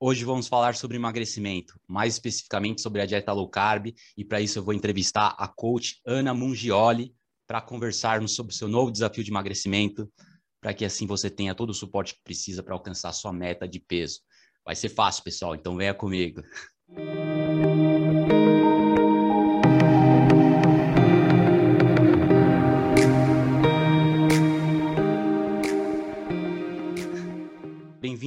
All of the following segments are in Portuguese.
Hoje vamos falar sobre emagrecimento, mais especificamente sobre a dieta low carb, e para isso eu vou entrevistar a coach Ana Mungioli para conversarmos sobre o seu novo desafio de emagrecimento, para que assim você tenha todo o suporte que precisa para alcançar sua meta de peso. Vai ser fácil, pessoal, então venha comigo.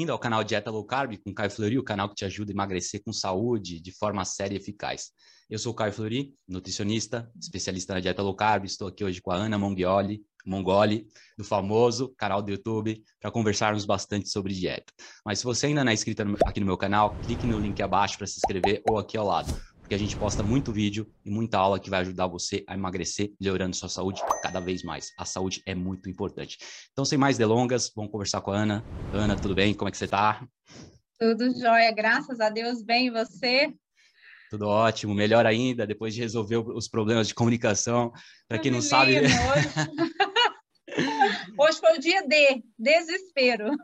Bem-vindo ao canal Dieta Low Carb com Caio Flori, o canal que te ajuda a emagrecer com saúde de forma séria e eficaz. Eu sou o Caio Flori, nutricionista, especialista na dieta low carb. Estou aqui hoje com a Ana Mongioli, Mongoli, do famoso canal do YouTube, para conversarmos bastante sobre dieta. Mas se você ainda não é inscrito aqui no meu canal, clique no link abaixo para se inscrever ou aqui ao lado porque a gente posta muito vídeo e muita aula que vai ajudar você a emagrecer, melhorando sua saúde cada vez mais. A saúde é muito importante. Então, sem mais delongas, vamos conversar com a Ana. Ana, tudo bem? Como é que você está? Tudo jóia, graças a Deus, bem, e você? Tudo ótimo, melhor ainda, depois de resolver os problemas de comunicação. Para quem não sabe. Hoje... hoje foi o dia D, desespero.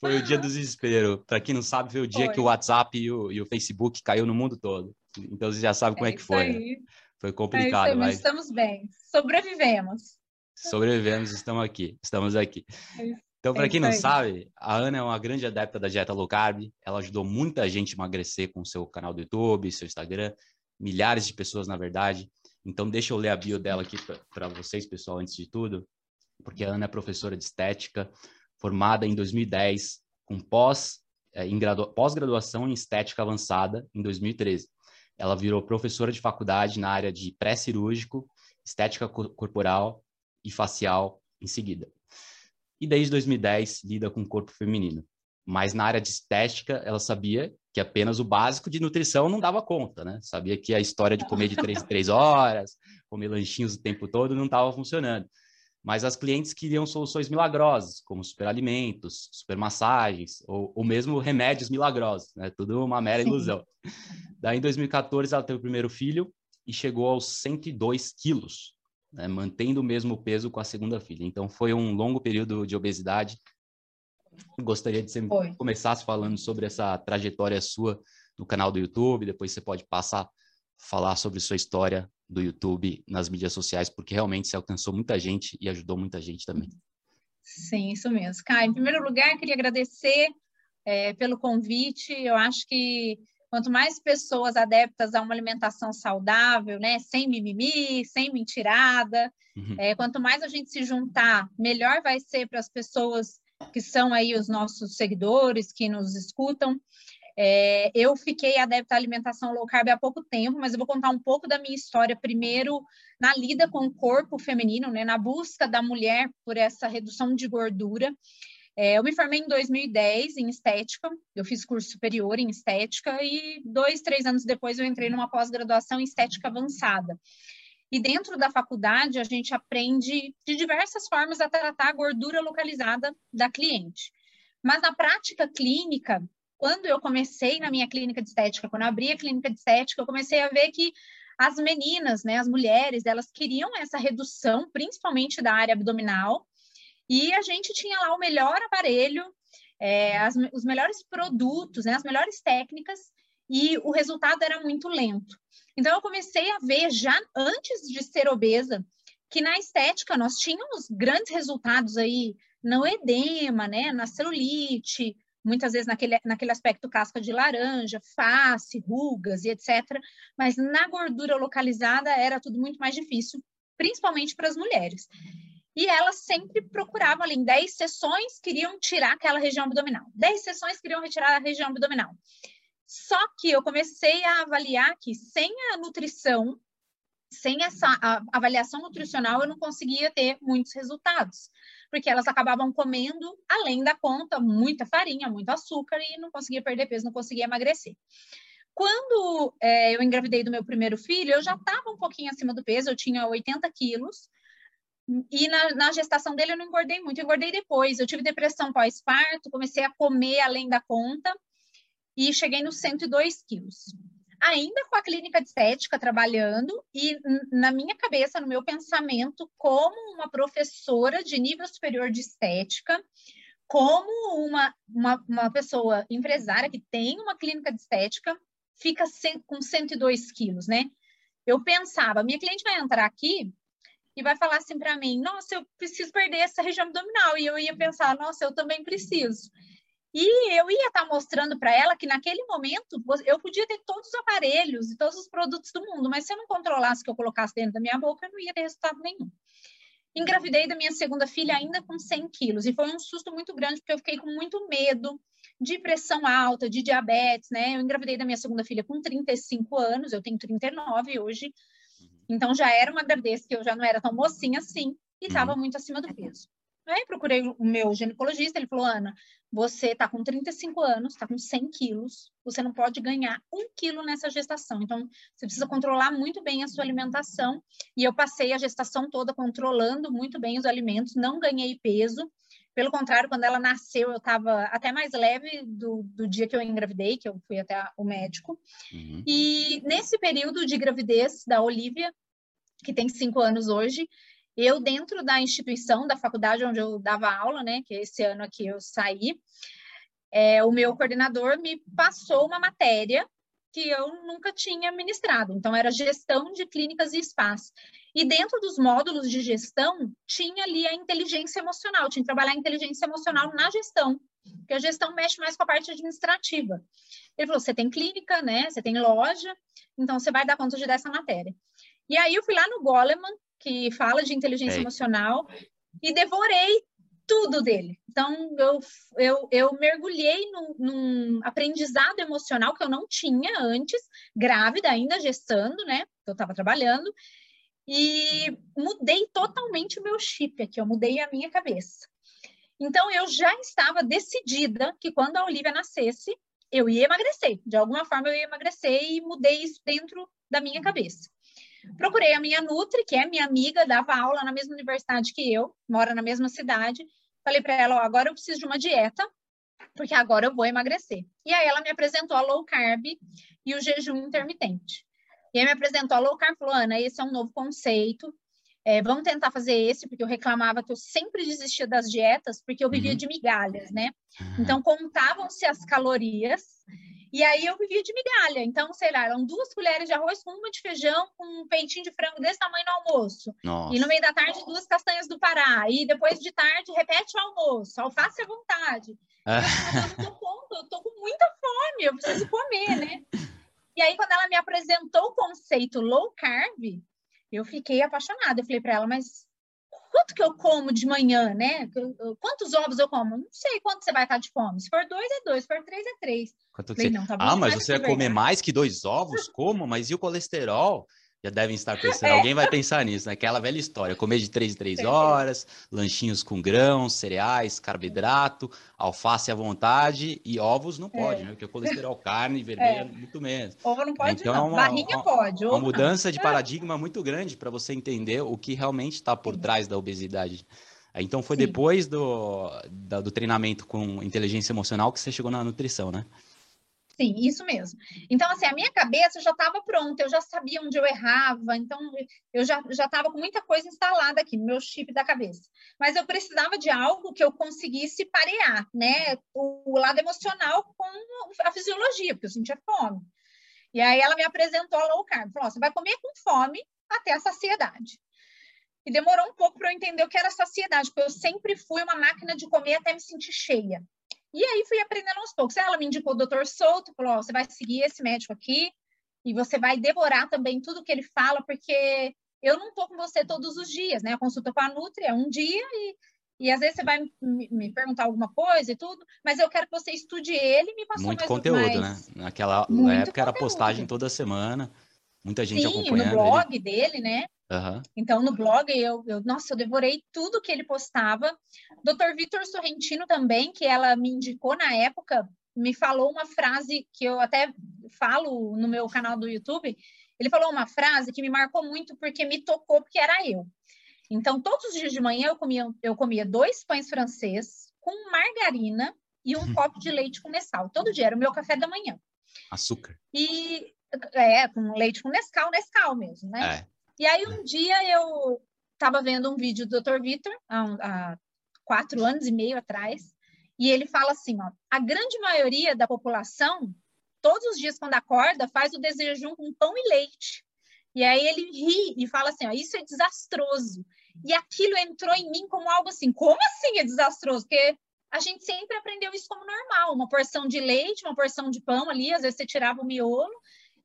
Foi o dia do desespero. Para quem não sabe, foi o dia foi. que o WhatsApp e o, e o, Facebook caiu no mundo todo. Então você já sabe como é, é que foi. Né? Foi complicado, é mas estamos bem. Sobrevivemos. Sobrevivemos, estamos aqui, estamos aqui. É então, para quem não sabe, a Ana é uma grande adepta da dieta low carb. Ela ajudou muita gente a emagrecer com seu canal do YouTube, seu Instagram, milhares de pessoas, na verdade. Então, deixa eu ler a bio dela aqui para vocês, pessoal, antes de tudo, porque a Ana é professora de estética, formada em 2010, com pós, é, em pós-graduação em estética avançada em 2013. Ela virou professora de faculdade na área de pré-cirúrgico, estética corporal e facial em seguida. E desde 2010 lida com o corpo feminino. Mas na área de estética, ela sabia que apenas o básico de nutrição não dava conta, né? Sabia que a história de comer de três três horas, comer lanchinhos o tempo todo não estava funcionando. Mas as clientes queriam soluções milagrosas, como superalimentos, supermassagens, ou, ou mesmo remédios milagrosos, né? Tudo uma mera ilusão. Daí, em 2014, ela teve o primeiro filho e chegou aos 102 quilos, né? mantendo o mesmo peso com a segunda filha. Então, foi um longo período de obesidade. Gostaria de você foi. começasse falando sobre essa trajetória sua no canal do YouTube, depois você pode passar a falar sobre sua história do YouTube nas mídias sociais, porque realmente você alcançou muita gente e ajudou muita gente também. Sim, isso mesmo. Kai, em primeiro lugar, queria agradecer é, pelo convite. Eu acho que quanto mais pessoas adeptas a uma alimentação saudável, né, sem mimimi, sem mentirada, uhum. é, quanto mais a gente se juntar, melhor vai ser para as pessoas que são aí os nossos seguidores, que nos escutam. É, eu fiquei adepta à alimentação low carb há pouco tempo, mas eu vou contar um pouco da minha história primeiro na lida com o corpo feminino, né, na busca da mulher por essa redução de gordura. É, eu me formei em 2010 em estética, eu fiz curso superior em estética e dois, três anos depois eu entrei numa pós-graduação em estética avançada. E dentro da faculdade a gente aprende de diversas formas a tratar a gordura localizada da cliente. Mas na prática clínica, quando eu comecei na minha clínica de estética, quando eu abri a clínica de estética, eu comecei a ver que as meninas, né, as mulheres, elas queriam essa redução, principalmente da área abdominal, e a gente tinha lá o melhor aparelho, é, as, os melhores produtos, né, as melhores técnicas, e o resultado era muito lento. Então, eu comecei a ver, já antes de ser obesa, que na estética nós tínhamos grandes resultados aí no edema, né, na celulite, muitas vezes naquele, naquele aspecto casca de laranja, face, rugas e etc. Mas na gordura localizada era tudo muito mais difícil, principalmente para as mulheres. E elas sempre procuravam ali, em 10 sessões, queriam tirar aquela região abdominal. 10 sessões queriam retirar a região abdominal. Só que eu comecei a avaliar que sem a nutrição, sem essa avaliação nutricional, eu não conseguia ter muitos resultados porque elas acabavam comendo, além da conta, muita farinha, muito açúcar e não conseguia perder peso, não conseguia emagrecer. Quando é, eu engravidei do meu primeiro filho, eu já estava um pouquinho acima do peso, eu tinha 80 quilos, e na, na, gestação dele eu não engordei muito, eu engordei depois. Eu tive depressão pós-parto, comecei a comer além da conta e cheguei nos 102 quilos ainda com a clínica de estética trabalhando e na minha cabeça, no meu pensamento, como uma professora de nível superior de estética, como uma, uma, uma pessoa empresária que tem uma clínica de estética fica com 102 quilos, né? Eu pensava, minha cliente vai entrar aqui e vai falar assim para mim, nossa, eu preciso perder essa região abdominal. E eu ia pensar, nossa, eu também preciso. E eu ia estar tá mostrando para ela que naquele momento eu podia ter todos os aparelhos e todos os produtos do mundo, mas se eu não controlasse o que eu colocasse dentro da minha boca, eu não ia ter resultado nenhum. Engravidei da minha segunda filha ainda com 100 quilos e foi um susto muito grande porque eu fiquei com muito medo de pressão alta, de diabetes, né? Eu engravidei da minha segunda filha com 35 anos, eu tenho 39 hoje, uhum. então já era uma gravidez que eu já não era tão mocinha assim e estava uhum. muito acima do peso. Aí procurei o meu ginecologista, ele falou, Ana, você está com 35 anos, está com 100 quilos, você não pode ganhar um quilo nessa gestação. Então, você precisa controlar muito bem a sua alimentação. E eu passei a gestação toda controlando muito bem os alimentos, não ganhei peso. Pelo contrário, quando ela nasceu, eu estava até mais leve do, do dia que eu engravidei, que eu fui até o médico. Uhum. E nesse período de gravidez da Olivia, que tem cinco anos hoje, eu, dentro da instituição, da faculdade onde eu dava aula, né, que esse ano aqui eu saí, é, o meu coordenador me passou uma matéria que eu nunca tinha ministrado. Então, era gestão de clínicas e espaços. E dentro dos módulos de gestão, tinha ali a inteligência emocional, tinha que trabalhar a inteligência emocional na gestão, porque a gestão mexe mais com a parte administrativa. Ele falou: você tem clínica, né? Você tem loja, então você vai dar conta de dessa matéria. E aí eu fui lá no Goleman, que fala de inteligência emocional, e devorei tudo dele. Então, eu, eu, eu mergulhei num, num, aprendizado emocional que eu não tinha antes, grávida, ainda gestando, né? Eu estava trabalhando, e mudei totalmente o meu chip aqui, eu mudei a minha cabeça. Então, eu já estava decidida que quando a Olivia nascesse, eu ia emagrecer. De alguma forma, eu ia emagrecer e mudei isso dentro da minha cabeça. Procurei a minha Nutri, que é minha amiga, dava aula na mesma universidade que eu, mora na mesma cidade. Falei para ela, ó, agora eu preciso de uma dieta, porque agora eu vou emagrecer. E aí ela me apresentou a low carb e o jejum intermitente. E aí me apresentou a low carb, falou, Ana, esse é um novo conceito, é, vamos tentar fazer esse, porque eu reclamava que eu sempre desistia das dietas, porque eu vivia uhum. de migalhas, né? Então, contavam-se as calorias e aí eu vivia de migalha. Então, sei lá, eram duas colheres de arroz com uma de feijão, com um peitinho de frango desse tamanho no almoço. Nossa. E no meio da tarde, duas castanhas do Pará. E depois de tarde, repete o almoço. Alface à vontade. Ah. Eu, tô, eu tô com muita fome, eu preciso comer, né? E aí, quando ela me apresentou o conceito low carb, eu fiquei apaixonada. Eu falei para ela, mas quanto que eu como de manhã, né? Quantos ovos eu como? Não sei quanto você vai estar de fome. Se for dois, é dois. Se for três, é três. Falei, não, tá ah, mas você vai comer mais que dois ovos? Como? Mas e o colesterol? Já devem estar pensando, é. alguém vai pensar nisso, né? Aquela velha história, comer de três em três horas, lanchinhos com grãos, cereais, carboidrato, alface à vontade e ovos não pode, é. né? Porque o colesterol, carne vermelha, é. muito menos. Ovo não pode, então, não. É uma, Barrinha uma, pode. Uma mudança de paradigma muito grande para você entender o que realmente está por trás da obesidade. Então, foi Sim. depois do, do treinamento com inteligência emocional que você chegou na nutrição, né? Sim, isso mesmo. Então, assim, a minha cabeça já estava pronta, eu já sabia onde eu errava, então eu já estava com muita coisa instalada aqui no meu chip da cabeça. Mas eu precisava de algo que eu conseguisse parear, né? O, o lado emocional com a fisiologia, porque eu sentia fome. E aí ela me apresentou a low carb, falou: você vai comer com fome até a saciedade. E demorou um pouco para eu entender o que era saciedade, porque eu sempre fui uma máquina de comer até me sentir cheia. E aí fui aprendendo aos poucos. Ela me indicou o doutor Souto, falou: você vai seguir esse médico aqui e você vai devorar também tudo que ele fala, porque eu não estou com você todos os dias, né? A consulta com a Nutri é um dia e, e às vezes você vai me, me perguntar alguma coisa e tudo, mas eu quero que você estude ele e me passe Muito mais, conteúdo, mais... né? Naquela época conteúdo. era postagem toda semana, muita gente Sim, acompanhando. no blog ele. dele, né? Uhum. Então, no blog, eu, eu, nossa, eu devorei tudo que ele postava. Dr. Vitor Sorrentino também, que ela me indicou na época, me falou uma frase que eu até falo no meu canal do YouTube. Ele falou uma frase que me marcou muito porque me tocou, porque era eu. Então, todos os dias de manhã eu comia, eu comia dois pães francês com margarina e um copo de leite com Nescau. Todo dia era o meu café da manhã. Açúcar. E é, com leite com Nescau, Nescau mesmo, né? É. E aí um dia eu estava vendo um vídeo do Dr. Vitor, há, há, quatro anos e meio atrás, E ele fala assim, ó, a grande maioria da população, todos os dias quando acorda, faz o desejum com pão e leite. E aí ele ri e fala assim, ó, isso é desastroso. E aquilo entrou em mim como algo assim, como assim é desastroso? Porque a gente sempre aprendeu isso como normal, uma porção de leite, uma porção de pão ali, às vezes você tirava o miolo,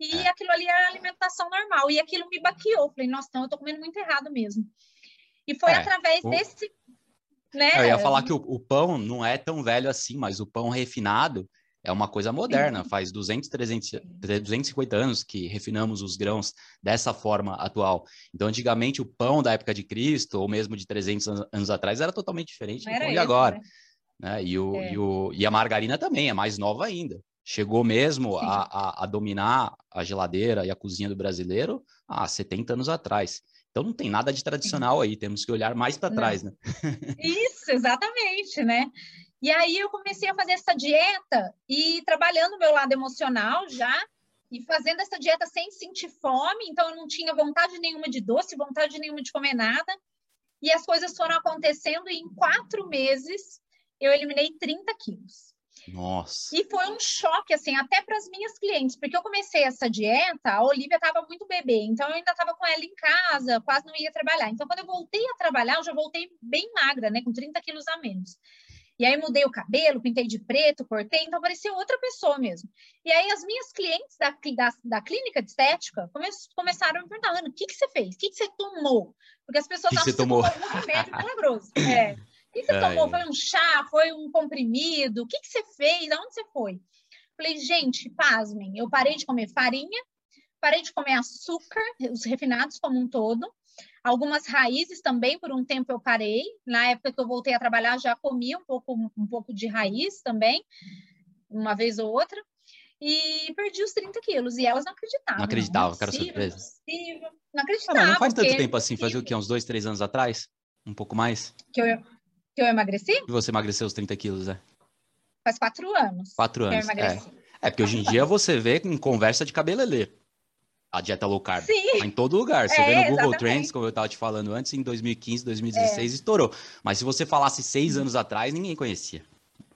e é. aquilo ali era alimentação normal. E aquilo me baqueou. Falei, nossa, então eu tô comendo muito errado mesmo. E foi é, através o... desse. Né? Eu ia falar que o, o, pão não é tão velho assim, mas o pão refinado é uma coisa moderna. Sim. Faz 200, 300, 250 anos que refinamos os grãos dessa forma atual. Então, antigamente, o pão da época de Cristo, ou mesmo de 300 anos atrás, era totalmente diferente do pão de agora. Né? Né? E, o, é. e, o, e a margarina também é mais nova ainda. Chegou mesmo a, a, a, dominar a geladeira e a cozinha do brasileiro há 70 anos atrás. Então não tem nada de tradicional aí, temos que olhar mais para trás, né? Isso, exatamente, né? E aí eu comecei a fazer essa dieta e trabalhando o meu lado emocional já, e fazendo essa dieta sem sentir fome, então eu não tinha vontade nenhuma de doce, vontade nenhuma de comer nada. E as coisas foram acontecendo e em quatro meses eu eliminei 30 quilos. Nossa. E foi um choque, assim, até para as minhas clientes, porque eu comecei essa dieta, a Olivia estava muito bebê, então eu ainda estava com ela em casa, quase não ia trabalhar. Então, quando eu voltei a trabalhar, eu já voltei bem magra, né, com 30 quilos a menos. E aí mudei o cabelo, pintei de preto, cortei, então parecia outra pessoa mesmo. E aí as minhas clientes da, da, da clínica de estética come, começaram a me perguntar, Ana, o que, que você fez? O que, que você tomou? Porque as pessoas que tomou algum remédio milagroso. É. O que você Ai. tomou? Foi um chá? Foi um comprimido? O que, que você fez? Aonde você foi? Falei, gente, pasmem, eu parei de comer farinha, parei de comer açúcar, os refinados como um todo. Algumas raízes também, por um tempo eu parei. Na época que eu voltei a trabalhar, já comi um pouco, um pouco de raiz também, uma vez ou outra. E perdi os 30 quilos. E elas não acreditavam. Não acreditavam, cara, surpresa. Não acreditavam. Ah, não faz tanto tempo assim, fazia o quê? Uns dois, três anos atrás? Um pouco mais? Que eu, que eu emagreci? E você emagreceu os 30 quilos, é? Faz quatro anos. Quatro anos, é. É porque hoje em dia você vê em conversa de cabelelê a dieta low carb. Sim. Tá em todo lugar. Você é, vê no Google exatamente. Trends, como eu estava te falando antes, em 2015, 2016 é. estourou. Mas se você falasse seis anos atrás, ninguém conhecia.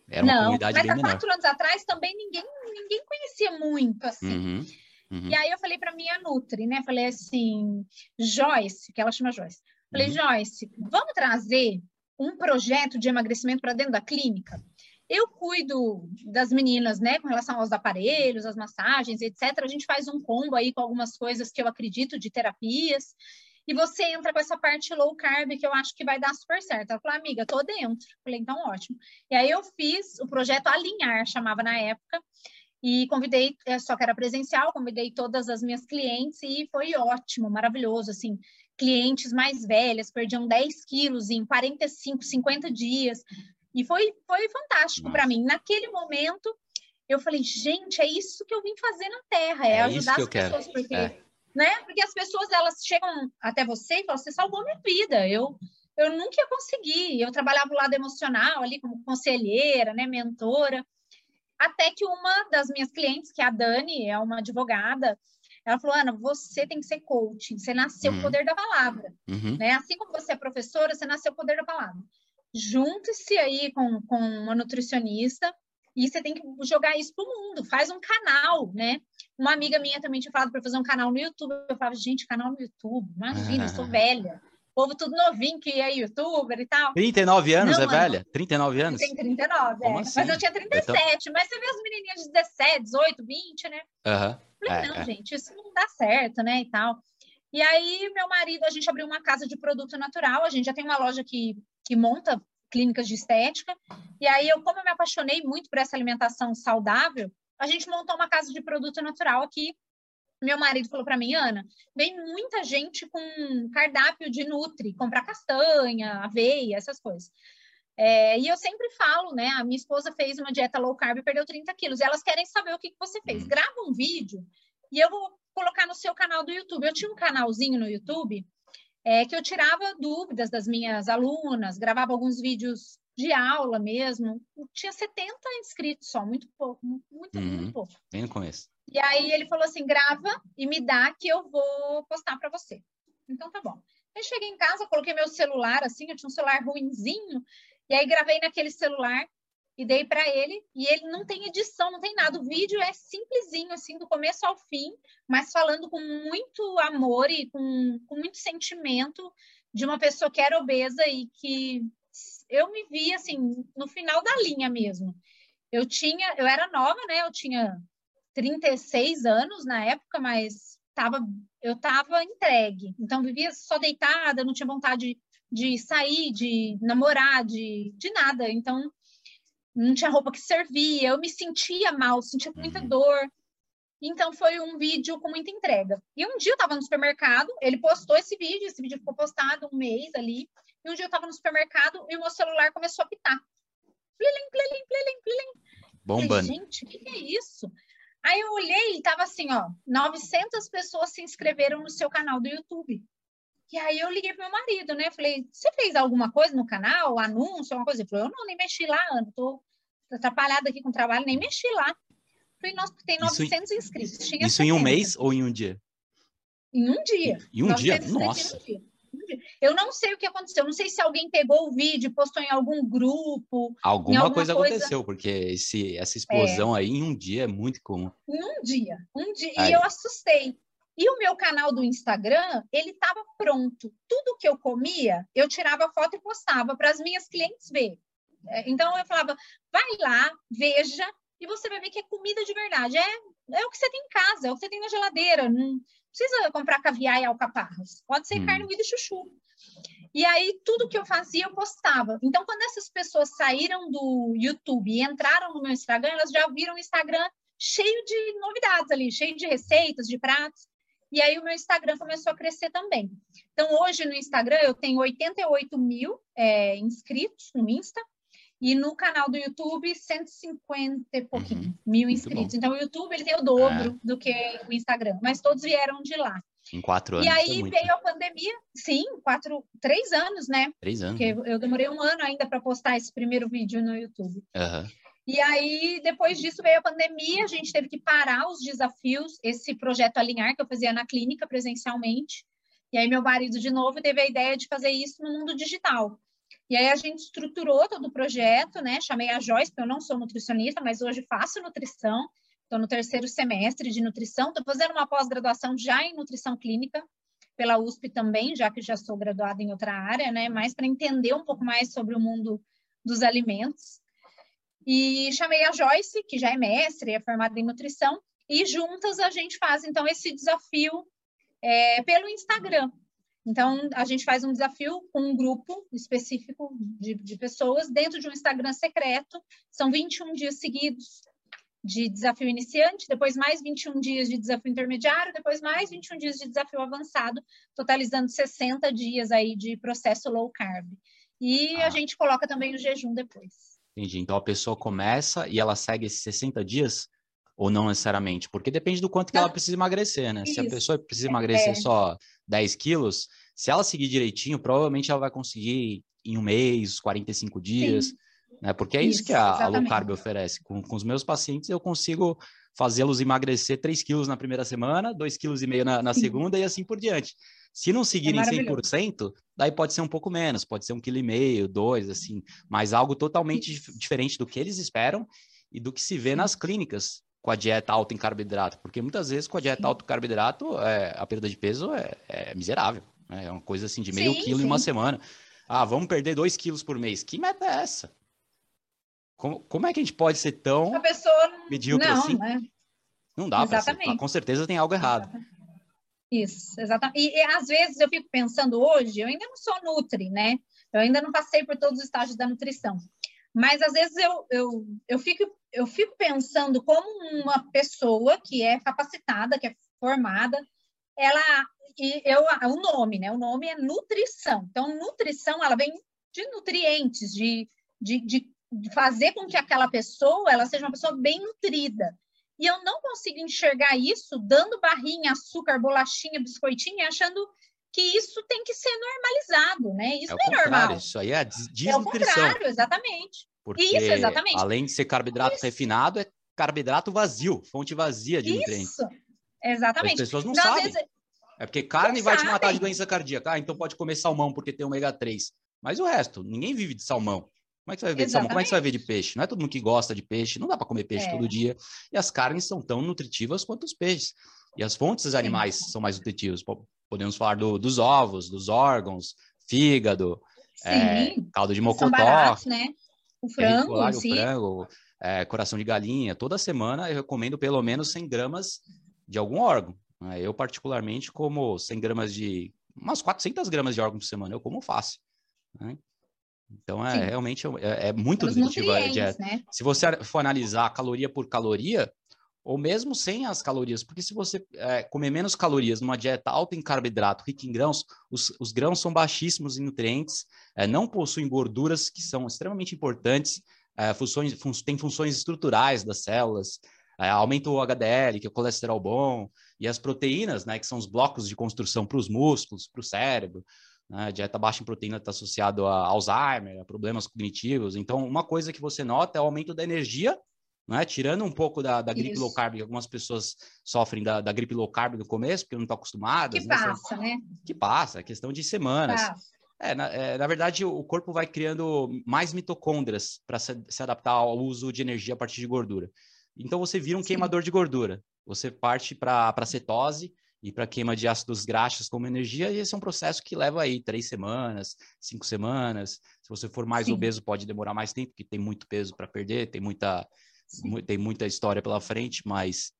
Era uma Não, comunidade mas bem há menor. quatro anos atrás também ninguém, ninguém conhecia muito, assim. Uhum, uhum. E aí eu falei para minha Nutri, né? Falei assim, Joyce, que ela chama Joyce. Falei, uhum. Joyce, vamos trazer um projeto de emagrecimento para dentro da clínica. Eu cuido das meninas, né, com relação aos aparelhos, as massagens, etc. A gente faz um combo aí com algumas coisas que eu acredito de terapias. E você entra com essa parte low carb que eu acho que vai dar super certo. Ela falou, amiga, tô dentro. Falei, então ótimo. E aí eu fiz o projeto Alinhar, chamava na época, e convidei, é, só que era presencial, convidei todas as minhas clientes e foi ótimo, maravilhoso, assim clientes mais velhas, perdiam 10 quilos em 45, 50 dias. E foi, foi fantástico para mim. Naquele momento, eu falei, gente, é isso que eu vim fazer na Terra, é, é ajudar as pessoas, porque, é. né? Porque as pessoas elas chegam até você e falam, você salvou minha vida. Eu eu nunca ia conseguir. Eu trabalhava o lado emocional ali como conselheira, né, mentora. Até que uma das minhas clientes, que é a Dani, é uma advogada, ela falou, Ana, você tem que ser coaching, você nasceu uhum. o poder da palavra. Uhum. Né? Assim como você é professora, você nasceu o poder da palavra. Junte-se aí com, com uma nutricionista e você tem que jogar isso para o mundo. Faz um canal, né? Uma amiga minha também tinha falado para fazer um canal no YouTube. Eu falava, gente, canal no YouTube, imagina, eu sou velha. O povo tudo novinho que é youtuber e tal. 39 anos, não, é velha? 39 anos? Tem 39, Como é. Assim? Mas eu tinha 37. Eu tô... Mas você vê as menininhas de 17, 18, 20, né? Aham. Uhum. Falei, é, não, é. gente, isso não dá certo, né, e tal. E aí, meu marido, a gente abriu uma casa de produto natural, a gente já tem uma loja que, que monta clínicas de estética, e aí, eu, como eu me apaixonei muito por essa alimentação saudável, a gente montou uma casa de produto natural aqui. Meu marido falou para mim, Ana, vem muita gente com cardápio de Nutri, comprar castanha, aveia, essas coisas. É, e eu sempre falo, né? A minha esposa fez uma dieta low carb e perdeu 30 quilos. E elas querem saber o que, que você fez. Uhum. Grava um vídeo e eu vou colocar no seu canal do YouTube. Eu tinha um canalzinho no YouTube é, que eu tirava dúvidas das minhas alunas, gravava alguns vídeos de aula mesmo. Tinha 70 inscritos só, muito pouco, muito, uhum. muito pouco. Bem no começo. E aí ele falou assim: grava e me dá que eu vou postar para você. Então tá bom. Eu cheguei em casa, coloquei meu celular assim, eu tinha um celular ruinzinho, e aí gravei naquele celular e dei para ele. E ele não tem edição, não tem nada. O vídeo é simplesinho, assim, do começo ao fim, mas falando com muito amor e com, com muito sentimento de uma pessoa que era obesa e que eu me vi, assim, no final da linha mesmo. Eu tinha, eu era nova, né? Eu tinha 36 anos na época, mas tava, eu estava entregue. Então, vivia só deitada, não tinha vontade de sair, de namorar, de, de nada. Então, não tinha roupa que servia, eu me sentia mal, sentia muita uhum. dor. Então, foi um vídeo com muita entrega. E um dia eu estava no supermercado, ele postou esse vídeo, esse vídeo ficou postado um mês ali. E um dia eu estava no supermercado e o meu celular começou a pitar. Plilim, plilim, plilim, plilim. Bombando. Falei, Gente, o que, que é isso? Aí eu olhei e tava assim, ó, 900 pessoas se inscreveram no seu canal do YouTube. E aí eu liguei pro meu marido, né? Falei, você fez alguma coisa no canal, anúncio, alguma coisa? Ele falou, eu não, nem mexi lá, Ana, tô atrapalhada aqui com o trabalho, nem mexi lá. Falei, nossa, tem 900 isso, inscritos. Isso 70. em um mês ou em um dia? Em um dia. Em um dia? Nossa. Eu não sei o que aconteceu, não sei se alguém pegou o vídeo, postou em algum grupo. Alguma, alguma coisa, coisa, aconteceu, porque esse, essa explosão é. aí em um dia é muito comum. Em um dia, um dia. Aí. E eu assustei. E o meu canal do Instagram, ele estava pronto. Tudo que eu comia, eu tirava foto e postava para as minhas clientes ver. É, então eu falava, vai lá, veja, e você vai ver que é comida de verdade. É, é o que você tem em casa, é o que você tem na geladeira. Não precisa comprar caviar e alcaparras. Pode ser hum. carne moída e chuchu. E aí, tudo que eu fazia, eu postava. Então, quando essas pessoas saíram do YouTube e entraram no meu Instagram, elas já viram o Instagram cheio de novidades ali, cheio de receitas, de pratos. E aí o meu Instagram começou a crescer também. Então, hoje no Instagram eu tenho 88 mil é, inscritos no Insta e no canal do YouTube 150 e pouquinho uhum. mil inscritos. Então, o YouTube ele tem o dobro é. do que o Instagram, mas todos vieram de lá. Em quatro anos. E aí veio a pandemia, sim, quatro, três anos, né? Três anos. Porque eu demorei um ano ainda para postar esse primeiro vídeo no YouTube. Uhum. E aí, depois disso, veio a pandemia, a gente teve que parar os desafios, esse projeto Alinhar, que eu fazia na clínica presencialmente. E aí, meu marido, de novo, teve a ideia de fazer isso no mundo digital. E aí, a gente estruturou todo o projeto, né? Chamei a Joyce, porque eu não sou nutricionista, mas hoje faço nutrição. Estou no terceiro semestre de nutrição. Estou fazendo uma pós-graduação já em nutrição clínica, pela USP também, já que já sou graduada em outra área, né? Mais para entender um pouco mais sobre o mundo dos alimentos. E chamei a Joyce, que já é mestre, é formada em nutrição, e juntas a gente faz, então, esse desafio é, pelo Instagram. Então, a gente faz um desafio com um grupo específico de, de pessoas dentro de um Instagram secreto. São 21 dias seguidos de desafio iniciante, depois mais 21 dias de desafio intermediário, depois mais 21 dias de desafio avançado, totalizando 60 dias aí de processo low carb. E ah. a gente coloca também o jejum depois. Entendi. Então a pessoa começa e ela segue esses 60 dias ou não necessariamente? Porque depende do quanto que ela precisa emagrecer, né? Isso. Se a pessoa precisa emagrecer é. só 10 quilos, se ela seguir direitinho, provavelmente ela vai conseguir em um mês, 45 dias, Sim. né? Porque é isso, isso que a, a, low carb oferece. Com, com os meus pacientes, eu consigo fazê-los emagrecer 3 quilos na primeira semana, 2,5 kg na, na segunda e assim por diante. Se não seguirem é 100%, daí pode ser um pouco menos, pode ser um quilo e meio, dois, assim, mas algo totalmente Isso. diferente do que eles esperam e do que se vê nas clínicas com a dieta alta em carboidrato, porque muitas vezes com a dieta alta em carboidrato é, a perda de peso é, é miserável, né? é uma coisa assim de meio sim, quilo sim. em uma semana. Ah, vamos perder dois quilos por mês. Que meta é essa? Como, como é que a gente pode ser tão a pessoa medíocre não, assim? Né? Não dá para ser. Com certeza tem algo errado. Isso, exatamente. E, e, às vezes eu fico pensando hoje, eu ainda não sou nutri, né? Eu ainda não passei por todos os estágios da nutrição. Mas às vezes eu, eu, eu, fico, eu fico pensando como uma pessoa que é capacitada, que é formada, ela e eu o nome, né? O nome é nutrição. Então, nutrição ela vem de nutrientes, de, de, de fazer com que aquela pessoa ela seja uma pessoa bem nutrida. E eu não consigo enxergar isso dando barrinha, açúcar, bolachinha, biscoitinho, achando que isso tem que ser normalizado, né? Isso é não é normal. Isso aí é desnutrição. É o contrário, exatamente. Porque, isso, exatamente. além de ser carboidrato isso. refinado, é carboidrato vazio, fonte vazia de isso. nutrientes. Isso, exatamente. As pessoas não então, sabem. Vezes... É porque carne vai te matar de doença cardíaca. Ah, então pode comer salmão porque tem ômega 3. Mas o resto, ninguém vive de salmão. Como é que você vai ver de salmão? Como é que você vai ver de peixe? Não é todo mundo que gosta de peixe, não dá para comer peixe é. todo dia. E as carnes são tão nutritivas quanto os peixes. E as fontes dos animais Sim. são mais nutritivas. Podemos falar do, dos ovos, dos órgãos, fígado, é, caldo de mocotó. Baratos, né? O frango, o frango é, coração de galinha. Toda semana eu recomendo pelo menos 100 gramas de algum órgão. Né? Eu, particularmente, como 100 gramas de... Umas 400 gramas de órgão por semana, eu como fácil. Né? Então, é Sim. realmente é, é muito nutritiva a dieta. Né? Se você for analisar caloria por caloria, ou mesmo sem as calorias, porque se você é, comer menos calorias numa dieta alta em carboidrato, rica em grãos, os, os grãos são baixíssimos em nutrientes, é, não possuem gorduras que são extremamente importantes, é, funções, fun tem funções estruturais das células, é, aumenta o HDL, que é o colesterol bom, e as proteínas, né, que são os blocos de construção para os músculos, para o cérebro. Né? A dieta baixa em proteína está associado a Alzheimer, a problemas cognitivos. Então, uma coisa que você nota é o aumento da energia né? Tirando um pouco da, da gripe Isso. low carb, que algumas pessoas sofrem da, da, gripe low carb no começo, porque não estão acostumadas. Que né? passa, né? Que passa, é questão de semanas. É, na, é, na, verdade, o corpo vai criando mais mitocôndrias para se, se, adaptar ao uso de energia a partir de gordura. Então, você vira um Sim. queimador de gordura. Você parte para cetose e para queima de ácidos graxos como energia, e esse é um processo que leva aí três semanas, cinco semanas. Se você for mais Sim. obeso, pode demorar mais tempo, porque tem muito peso para perder, tem muita tem muita história pela frente, mas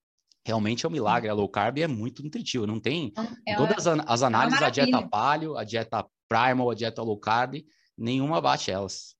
realmente é um milagre. A low carb é muito nutritivo. Não tem é todas as, as é análises, é a dieta paleo, a dieta primal, a dieta low carb, nenhuma bate elas.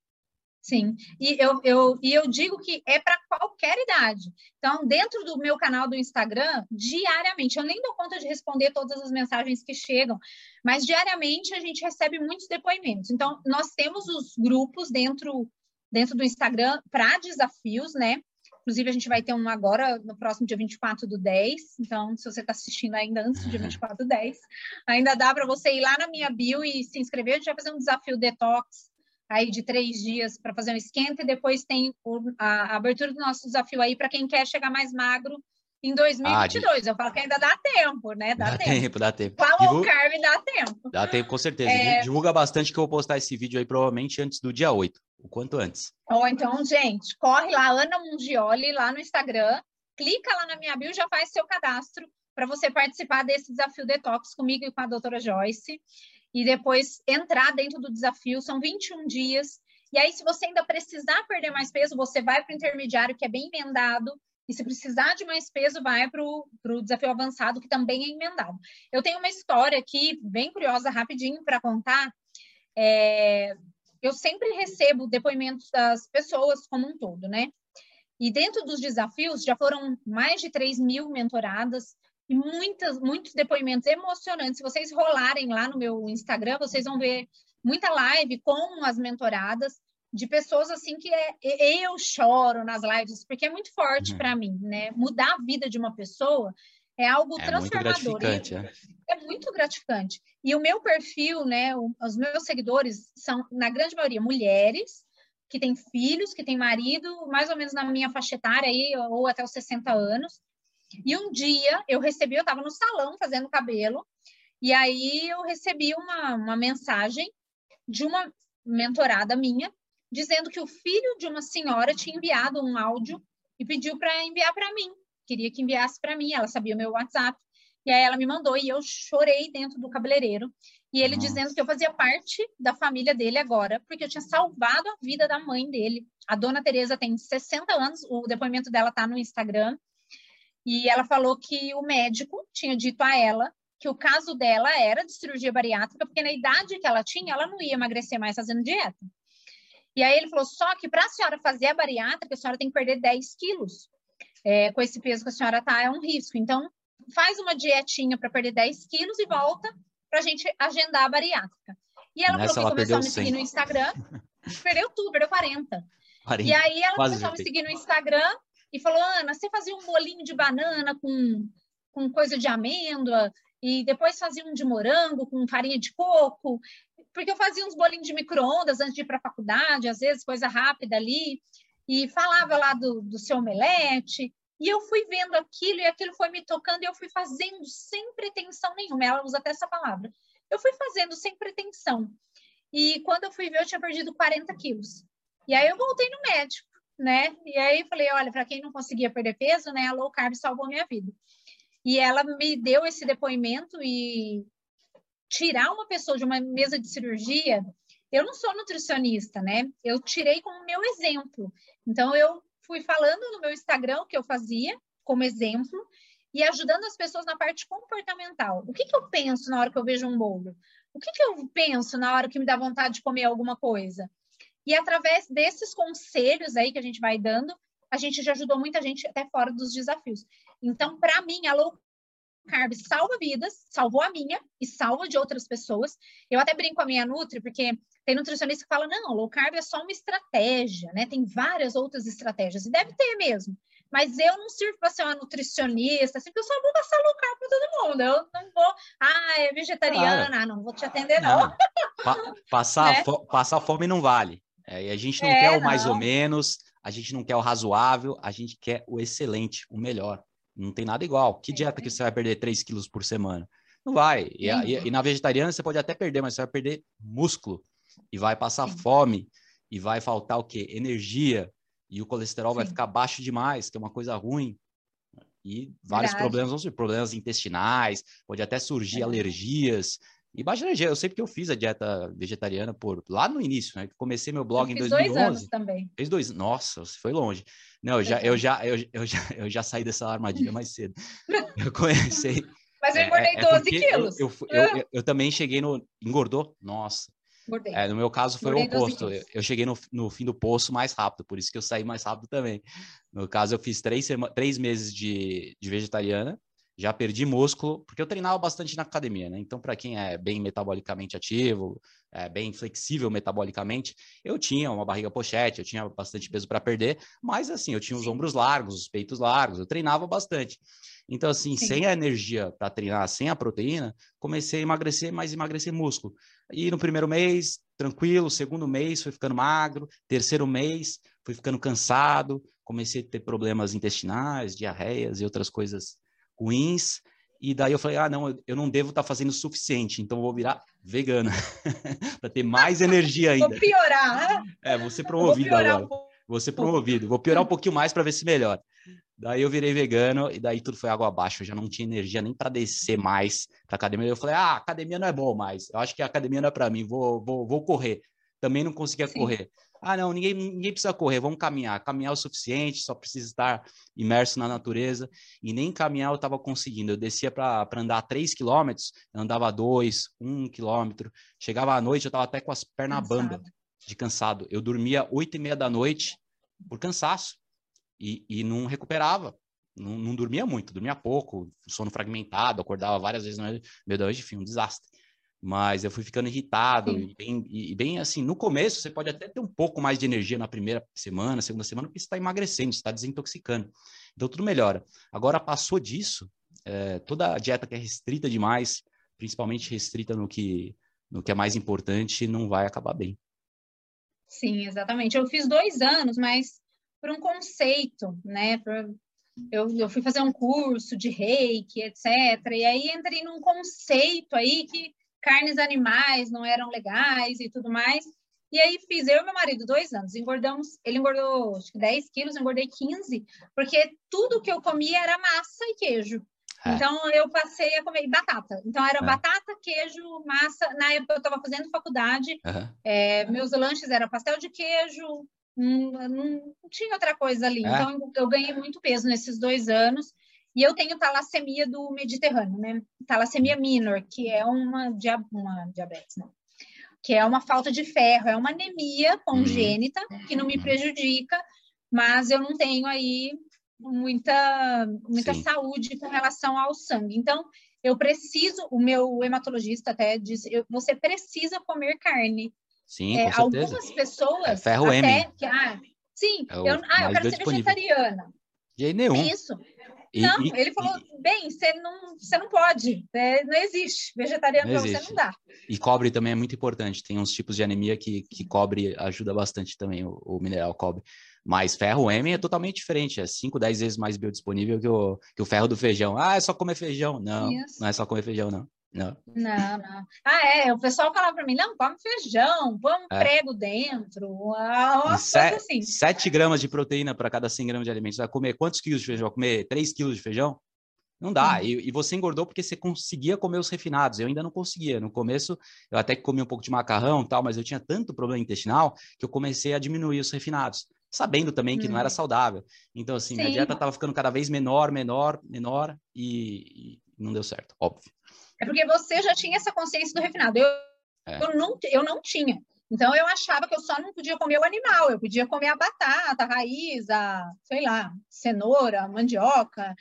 Sim, e eu, eu, e eu digo que é para qualquer idade. Então, dentro do meu canal do Instagram, diariamente, eu nem dou conta de responder todas as mensagens que chegam, mas diariamente a gente recebe muitos depoimentos. Então, nós temos os grupos dentro, dentro do Instagram para desafios, né? Inclusive, a gente vai ter um agora no próximo dia 24 do 10. Então, se você está assistindo ainda antes do dia 24 do 10, ainda dá para você ir lá na minha bio e se inscrever. A gente vai fazer um desafio detox aí de três dias para fazer um esquenta e depois tem a, a abertura do nosso desafio aí para quem quer chegar mais magro em 2022. Ah, eu falo que ainda dá tempo, né? Dá, dá tempo. tempo. Dá tempo, a low carb dá tempo. Dá tempo, com certeza. É... Divulga bastante que eu vou postar esse vídeo aí provavelmente antes do dia 8 o quanto antes. Ou então, gente, corre lá, Ana Mundioli, lá no Instagram, clica lá na minha bio, já faz seu cadastro para você participar desse desafio detox comigo e com a doutora Joyce. E depois entrar dentro do desafio, são 21 dias. E aí, se você ainda precisar perder mais peso, você vai para o intermediário, que é bem emendado. E se precisar de mais peso, vai para o desafio avançado, que também é emendado. Eu tenho uma história aqui, bem curiosa, rapidinho, para contar. É, eu sempre recebo depoimentos das pessoas como um todo, né? E dentro dos desafios já foram mais de 3 mil mentoradas e muitas, muitos depoimentos emocionantes. Se vocês rolarem lá no meu Instagram, vocês vão ver muita live com as mentoradas de pessoas assim que é, eu choro nas lives porque é muito forte uhum. para mim, né? Mudar a vida de uma pessoa é algo é transformador. Muito gratificante, é. é muito gratificante. E o meu perfil, né, os meus seguidores são, na grande maioria, mulheres que têm filhos, que têm marido, mais ou menos na minha faixa etária aí, ou até os 60 anos. E um dia eu recebi, eu estava no salão fazendo cabelo, e aí eu recebi uma, uma mensagem de uma mentorada minha, dizendo que o filho de uma senhora tinha enviado um áudio e pediu para enviar para mim queria que enviasse para mim, ela sabia o meu WhatsApp. E aí ela me mandou e eu chorei dentro do cabeleireiro. E ele Nossa. dizendo que eu fazia parte da família dele agora, porque eu tinha salvado a vida da mãe dele. A dona Teresa tem 60 anos, o depoimento dela tá no Instagram. E ela falou que o médico tinha dito a ela que o caso dela era de cirurgia bariátrica, porque na idade que ela tinha, ela não ia emagrecer mais fazendo dieta. E aí ele falou: só que para a senhora fazer a bariátrica, a senhora tem que perder 10 quilos é, com esse peso que a senhora está, é um risco. Então, faz uma dietinha para perder 10 quilos e volta para a gente agendar a bariátrica. E ela Nessa falou que começou a me seguir no Instagram, perdeu tudo, perdeu 40. 40 e aí ela começou a me seguir no Instagram e falou: Ana, você fazia um bolinho de banana com, com coisa de amêndoa, e depois fazia um de morango com farinha de coco, porque eu fazia uns bolinhos de micro-ondas antes de ir para a faculdade, às vezes coisa rápida ali e falava lá do, do seu omelete, e eu fui vendo aquilo, e aquilo foi me tocando, e eu fui fazendo sem pretensão nenhuma. Ela usa até essa palavra. Eu fui fazendo sem pretensão. E quando eu fui ver, eu tinha perdido 40 quilos. E aí eu voltei no médico, né? E aí falei, olha, para quem não conseguia perder peso, né, a low carb salvou minha vida. E ela me deu esse depoimento e tirar uma pessoa de uma mesa de cirurgia, eu não sou nutricionista, né? Eu tirei como meu exemplo. Então eu fui falando no meu Instagram o que eu fazia como exemplo e ajudando as pessoas na parte comportamental. O que, que eu penso na hora que eu vejo um bolo? O que, que eu penso na hora que me dá vontade de comer alguma coisa? E através desses conselhos aí que a gente vai dando, a gente já ajudou muita gente até fora dos desafios. Então, para mim, a low carb salva vidas, salvou a minha e salva de outras pessoas. Eu até brinco com a minha Nutri, porque tem nutricionista que fala, não, low carb é só uma estratégia, né? Tem várias outras estratégias, e deve ter mesmo. Mas eu não sirvo para ser uma nutricionista, assim, porque eu só vou passar low carb para todo mundo. Eu não vou, ah, é vegetariana, ah, não vou te atender, não. não. Pa passar, né? fo passar fome não vale. É, a gente não é, quer o mais ou menos, a gente não quer o razoável, a gente quer o excelente, o melhor. Não tem nada igual. Que dieta que você vai perder 3 quilos por semana? Não vai. E, e, e, na vegetariana você pode até perder, mas você vai perder músculo. E vai passar Sim. fome. E vai faltar o quê? Energia. E o colesterol Sim. vai ficar baixo demais, que é uma coisa ruim. E vários Verdade. problemas, problemas intestinais, pode até surgir é. alergias. E baixa energia. Eu sei porque eu fiz a dieta vegetariana por lá no início, né? Comecei meu blog em 2011. Dois anos também. Fez dois. Nossa, foi longe. Não, eu já, eu já, eu, eu já, eu já saí dessa armadilha mais cedo. Eu comecei. Mas eu é, engordei é, é 12 quilos. Eu, eu, eu, eu, também cheguei no. Engordou? Nossa. É, no meu caso foi Engordei o oposto. Eu, cheguei no, no fim do poço mais rápido, por isso que eu saí mais rápido também. No caso, eu fiz três, três meses de, de vegetariana já perdi músculo, porque eu treinava bastante na academia, né? Então, para quem é bem metabolicamente ativo, é bem flexível metabolicamente, eu tinha uma barriga pochete, eu tinha bastante peso para perder, mas assim, eu tinha os ombros largos, os peitos largos, eu treinava bastante. Então, assim, Sim. sem a energia para treinar, sem a proteína, comecei a emagrecer, mas emagrecer músculo. E no primeiro mês, tranquilo, segundo mês, fui ficando magro, terceiro mês, fui ficando cansado, comecei a ter problemas intestinais, diarreias e outras coisas ruins. E daí eu falei, ah, não, eu não devo estar tá fazendo o suficiente, então vou virar vegana para ter mais energia ainda. Vou piorar. É, vou ser promovido vou agora. Um vou ser promovido. Vou piorar um pouquinho mais para ver se melhora. Daí eu virei vegano e daí tudo foi água abaixo. Eu já não tinha energia nem para descer mais para academia. Eu falei, ah, academia não é bom mais. Eu acho que a academia não é para mim. Vou, vou, vou correr. Também não conseguia Sim. correr. Ah, não, ninguém, ninguém precisa correr, vamos caminhar. Caminhar é o suficiente, só precisa estar imerso na natureza. E nem caminhar eu estava conseguindo. Eu descia para andar 3 quilômetros, andava 2, 1 quilômetro. Chegava à noite, eu estava até com as pernas bamba de cansado. Eu dormia 8 e meia da noite por cansaço e, e não recuperava. Não, não, dormia muito, dormia pouco, sono fragmentado, acordava várias vezes no meio da noite, enfim, um desastre mas eu fui ficando irritado e bem, e bem, assim, no começo você pode até ter um pouco mais de energia na primeira semana, segunda semana, porque você está emagrecendo, você está desintoxicando, então tudo melhora. Agora passou disso, é, toda a dieta que é restrita demais, principalmente restrita no que, no que é mais importante, não vai acabar bem. Sim, exatamente. Eu fiz dois anos, mas por um conceito, né? Por, eu, eu fui fazer um curso de reiki, etc. E aí entrei num conceito aí que carnes animais não eram legais e tudo mais. E aí fiz eu e meu marido dois anos, engordamos, ele engordou acho que 10 quilos, eu engordei 15, porque tudo que eu comia era massa e queijo. É. Então eu passei a comer batata. Então era é. batata, queijo, massa. Na época eu estava fazendo faculdade, uhum. é, meus lanches eram pastel de queijo, não, não tinha outra coisa ali. É. Então eu ganhei muito peso nesses dois anos. E eu tenho talassemia do Mediterrâneo, né? Talassemia minor, que é uma, dia, uma diabetes, não. Que é uma falta de ferro, é uma anemia congênita, que não me prejudica, mas eu não tenho aí muita, muita saúde com relação ao sangue. Então, eu preciso, o meu hematologista até disse, eu, você precisa comer carne. Sim, é, com certeza. Algumas pessoas é ferro até M. que, ah, sim, é eu, ah, eu quero ser disponível. vegetariana. De nenhum. Isso. Não, e, ele falou, e, bem, você não, você não pode, é, não existe, vegetariano para você não dá. E cobre também é muito importante, tem uns tipos de anemia que, que cobre ajuda bastante também, o, o mineral cobre. Mas ferro M é totalmente diferente, é 5, 10 vezes mais biodisponível que o, que o ferro do feijão. Ah, é só comer feijão. Não, Isso. não é só comer feijão, não. Não. Não, não. Ah, é. O pessoal falava para mim: não, come feijão, põe um é. prego dentro. Uma sete, assim. 7 gramas de proteína para cada 100 gramas de alimentos. Você vai comer quantos quilos de feijão? Vai comer 3 quilos de feijão? Não dá. E, e, você engordou porque você conseguia comer os refinados. Eu ainda não conseguia. No começo, eu até comi um pouco de macarrão e tal, mas eu tinha tanto problema intestinal que eu comecei a diminuir os refinados, sabendo também que hum. não era hum. saudável. Então, assim, Sim. minha dieta estava ficando cada vez menor, menor, menor e, e, não deu certo, óbvio. É porque você já tinha essa consciência do refinado. Eu, é. eu, não, eu não tinha. Então, eu achava que eu só não podia comer o animal, eu podia comer a batata, a raiz, a, sei lá, cenoura, mandioca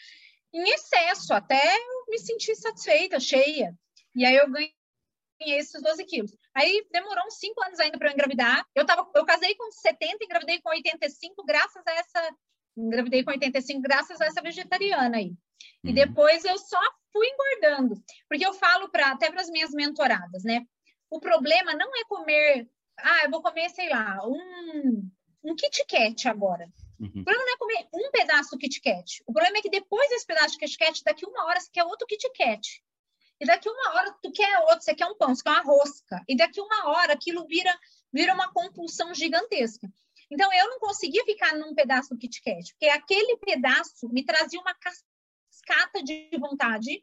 em excesso, até eu me sentir satisfeita, cheia. E aí eu ganhei esses 12 quilos. Aí demorou uns 5 anos ainda para eu engravidar. Eu, tava, eu casei com 70, engravidei com 85, graças a essa. Engravidei com 85, graças a essa vegetariana aí. E uhum. depois eu só fui engordando. Porque eu falo para até para as minhas mentoradas, né? O problema não é comer. Ah, eu vou comer, sei lá, um, um Kit Kat agora. Uhum. O problema não é comer um pedaço do Kit Kat. O problema é que depois desse pedaço de Kit Kat, daqui uma hora você quer outro Kit Kat. E daqui uma hora tu quer outro, você quer um pão, você quer uma rosca. E daqui uma hora aquilo vira, vira uma compulsão gigantesca. Então eu não conseguia ficar num pedaço do Kit Kat, porque aquele pedaço me trazia uma cascata de vontade,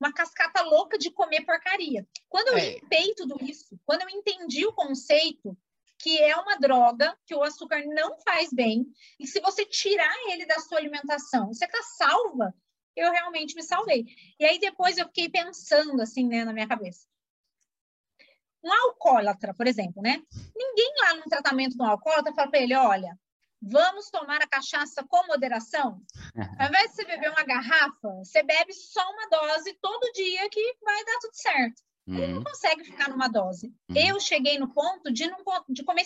uma cascata louca de comer porcaria. Quando eu é. limpei tudo isso, quando eu entendi o conceito, que é uma droga, que o açúcar não faz bem, e se você tirar ele da sua alimentação, você está salva, eu realmente me salvei. E aí depois eu fiquei pensando assim, né, na minha cabeça. Um alcoólatra, por exemplo, né? Ninguém lá no tratamento do alcoólatra fala para ele, olha, vamos tomar a cachaça com moderação. Ao invés de você beber uma garrafa, você bebe só uma dose todo dia que vai dar tudo certo. Ele não uhum. consegue ficar numa dose. Uhum. Eu cheguei no ponto de, não, de comer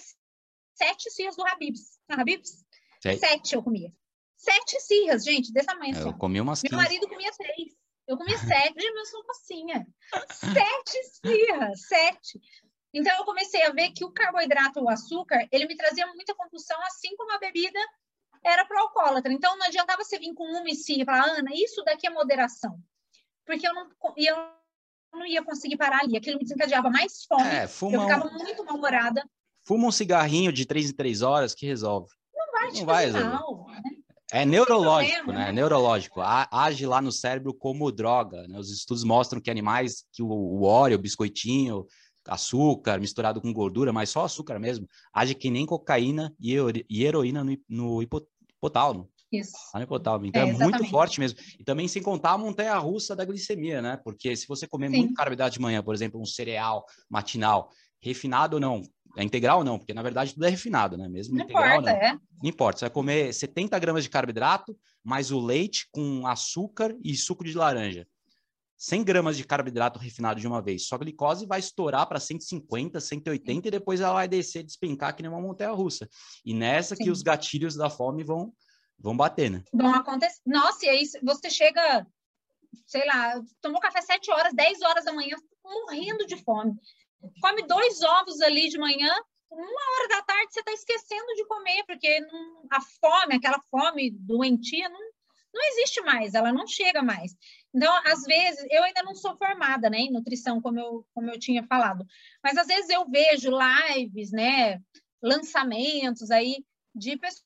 sete cirras do Habibs. Na Habibs? Sete eu comia. Sete cirras, gente, desse tamanho. Eu comi umas Meu 15. marido comia três. Eu comia sete. Gente, eu sou mocinha. Sete cirras, sete. Então, eu comecei a ver que o carboidrato, o açúcar, ele me trazia muita compulsão, assim como a bebida era para o alcoólatra. Então, não adiantava você vir com uma e sim e falar, Ana, isso daqui é moderação. Porque eu não, eu não ia conseguir parar ali. Aquilo me desencadeava mais fome. É, eu ficava um... muito mal-humorada. Fuma um cigarrinho de três em três horas que resolve. Não vai te não vai mal. Né? É neurológico, né? É neurológico. Age lá no cérebro como droga. Né? Os estudos mostram que animais, que o, o óleo, o biscoitinho, açúcar misturado com gordura, mas só açúcar mesmo, age que nem cocaína e heroína no, no hipotálamo. Isso. Lá no hipotálamo. Então é, é muito forte mesmo. E também sem contar a montanha russa da glicemia, né? Porque se você comer Sim. muito carboidrato de manhã, por exemplo, um cereal matinal, refinado ou não, é integral ou não, porque na verdade tudo é refinado, né? Mesmo não integral importa, não. É. Não importa, você vai comer 70 gramas de carboidrato, mais o leite com açúcar e suco de laranja. 100 gramas de carboidrato refinado de uma vez. Sua glicose vai estourar para 150, 180 e depois ela vai descer, despencar que nem uma montanha russa. E nessa Sim. que os gatilhos da fome vão Vão bater, né? Vão acontecer. Nossa, e aí você chega, sei lá, tomou café 7 horas, 10 horas da manhã, morrendo de fome. Come dois ovos ali de manhã, uma hora da tarde você está esquecendo de comer, porque não, a fome, aquela fome doentia, não, não existe mais, ela não chega mais. Então, às vezes, eu ainda não sou formada né, em nutrição, como eu, como eu tinha falado, mas às vezes eu vejo lives, né, lançamentos aí de pessoas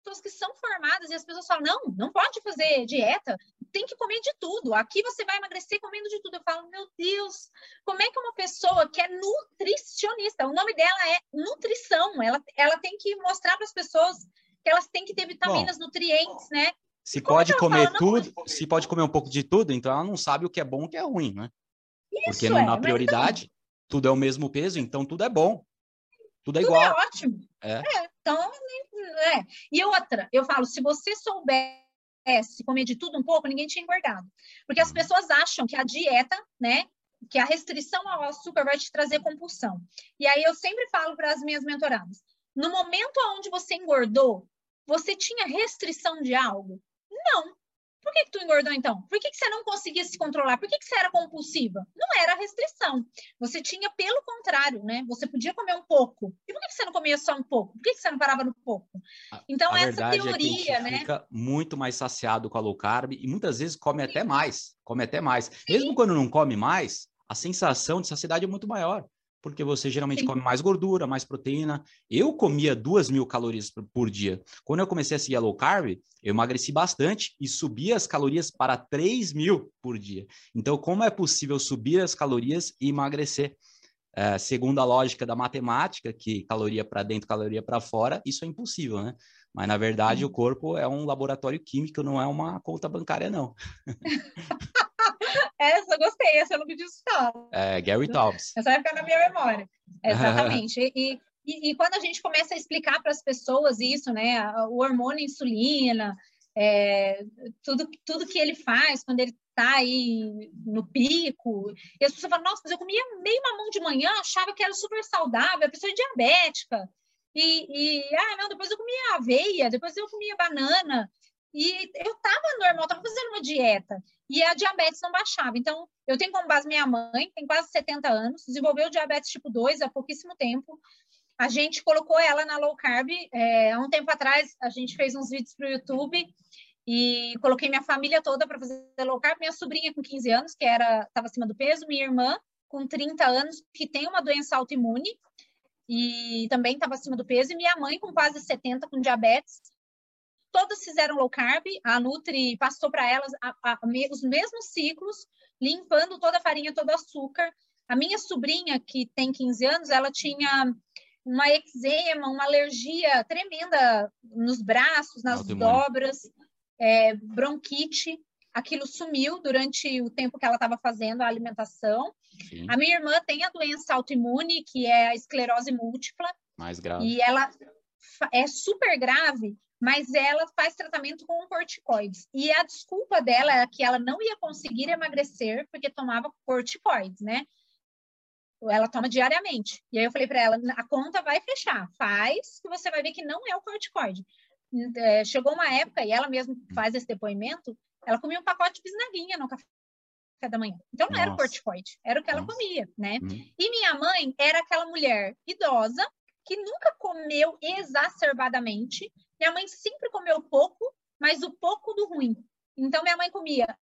pessoas que são formadas e as pessoas falam: não, não pode fazer dieta, tem que comer de tudo. Aqui você vai emagrecer comendo de tudo. Eu falo: meu Deus, como é que uma pessoa que é nutricionista, o nome dela é nutrição, ela, ela tem que mostrar para as pessoas que elas têm que ter vitaminas, Bom, nutrientes, né? Se pode comer fala, tudo, pode... se pode comer um pouco de tudo, então ela não sabe o que é bom e o que é ruim, né? Isso Porque é, na prioridade, então... tudo é o mesmo peso, então tudo é bom. Tudo é tudo igual. é ótimo. É. é. Então, é. E outra, eu falo, se você soubesse comer de tudo um pouco, ninguém tinha engordado. Porque as uhum. pessoas acham que a dieta, né, que a restrição ao açúcar vai te trazer compulsão. E aí eu sempre falo para as minhas mentoradas, no momento onde você engordou, você tinha restrição de algo? Não. Por que, que tu engordou então? Por que, que você não conseguia se controlar? Por que, que você era compulsiva? Não era restrição. Você tinha pelo contrário, né? Você podia comer um pouco. E por que, que você não comia só um pouco? Por que, que você não parava no pouco? Então, a essa teoria, é que a gente né? Fica muito mais saciado com a low carb e muitas vezes come Sim. até mais. Come até mais. Sim. Mesmo quando não come mais, a sensação de saciedade é muito maior, porque você geralmente Sim. come mais gordura, mais proteína. Eu comia duas mil calorias por dia. Quando eu comecei a seguir a low carb, eu emagreci bastante e subi as calorias para 3 mil por dia. Então, como é possível subir as calorias e emagrecer? É, segundo a lógica da matemática, que caloria para dentro, caloria para fora, isso é impossível, né? Mas, na verdade, o corpo é um laboratório químico, não é uma conta bancária, não. essa eu gostei, essa eu não pedi falar. É, Gary Taubes. Essa vai ficar na minha memória. Exatamente. e, e, e, quando a gente começa a explicar para as pessoas isso, né? O hormônio insulina, é, tudo, tudo que ele faz quando ele está aí no pico. E as pessoas falam, nossa, mas eu comia meio mamão de manhã, achava que era super saudável, a pessoa é diabética. E, e, ah, não, depois eu comia aveia, depois eu comia banana. E eu estava normal, estava fazendo uma dieta. E a diabetes não baixava. Então, eu tenho como base minha mãe, tem quase 70 anos, desenvolveu diabetes tipo 2 há pouquíssimo tempo. A gente colocou ela na low carb. É, há um tempo atrás, a gente fez uns vídeos para o YouTube e coloquei minha família toda para fazer low carb. Minha sobrinha com 15 anos, que era estava acima do peso, minha irmã com 30 anos, que tem uma doença autoimune e também estava acima do peso, e minha mãe com quase 70 com diabetes. Todas fizeram low carb, a Nutri passou para elas a, a, os mesmos ciclos, limpando toda a farinha, todo o açúcar. A minha sobrinha, que tem 15 anos, ela tinha uma eczema, uma alergia tremenda nos braços, nas dobras é, bronquite, aquilo sumiu durante o tempo que ela estava fazendo a alimentação. Sim. A minha irmã tem a doença autoimune, que é a esclerose múltipla. Mais grave. E ela é super grave, mas ela faz tratamento com corticoides. E a desculpa dela é que ela não ia conseguir emagrecer porque tomava corticoides, né? Ela toma diariamente. E aí eu falei para ela, a conta vai fechar, faz que você vai ver que não é o corticoide é, chegou uma época, e ela mesma faz esse depoimento, ela comia um pacote de bisnaguinha no café da manhã. Então não Nossa. era o corticoide, era o que ela Nossa. comia, né? Uhum. E minha mãe era aquela mulher idosa que nunca comeu exacerbadamente. Minha mãe sempre comeu pouco, mas o pouco do ruim. Então minha mãe comia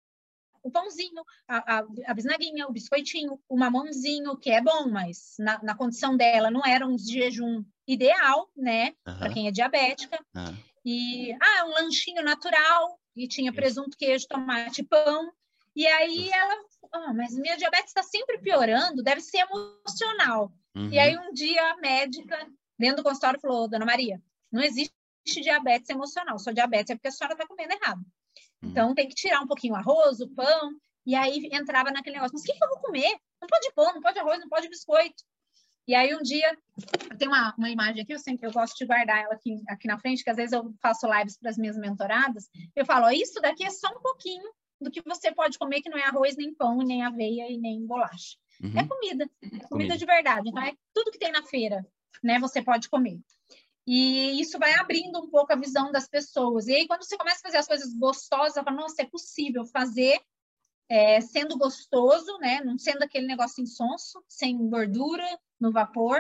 o pãozinho, a, a, a bisnaguinha, o biscoitinho, o mamãozinho, que é bom, mas na, na condição dela não era um jejum ideal, né? Uhum. Para quem é diabética. Uhum. E, ah, um lanchinho natural, e tinha presunto, queijo, tomate, pão. E aí ela, ah, mas minha diabetes está sempre piorando, deve ser emocional. Uhum. E aí um dia a médica, dentro do consultório, falou, Dona Maria, não existe diabetes emocional, só diabetes é porque a senhora está comendo errado. Uhum. Então tem que tirar um pouquinho o arroz, o pão, e aí entrava naquele negócio, mas o que, que eu vou comer? Não pode pão, não pode arroz, não pode biscoito. E aí um dia, tem uma, uma imagem aqui, eu sempre eu gosto de guardar ela aqui, aqui na frente, que às vezes eu faço lives para as minhas mentoradas, eu falo, ó, isso daqui é só um pouquinho do que você pode comer, que não é arroz, nem pão, nem aveia e nem bolacha. Uhum. É comida, é comida, comida de verdade. Então é tudo que tem na feira, né? Você pode comer. E isso vai abrindo um pouco a visão das pessoas. E aí, quando você começa a fazer as coisas gostosas, fala, nossa, é possível fazer é, sendo gostoso, né? Não sendo aquele negócio insonso, sem gordura, no vapor,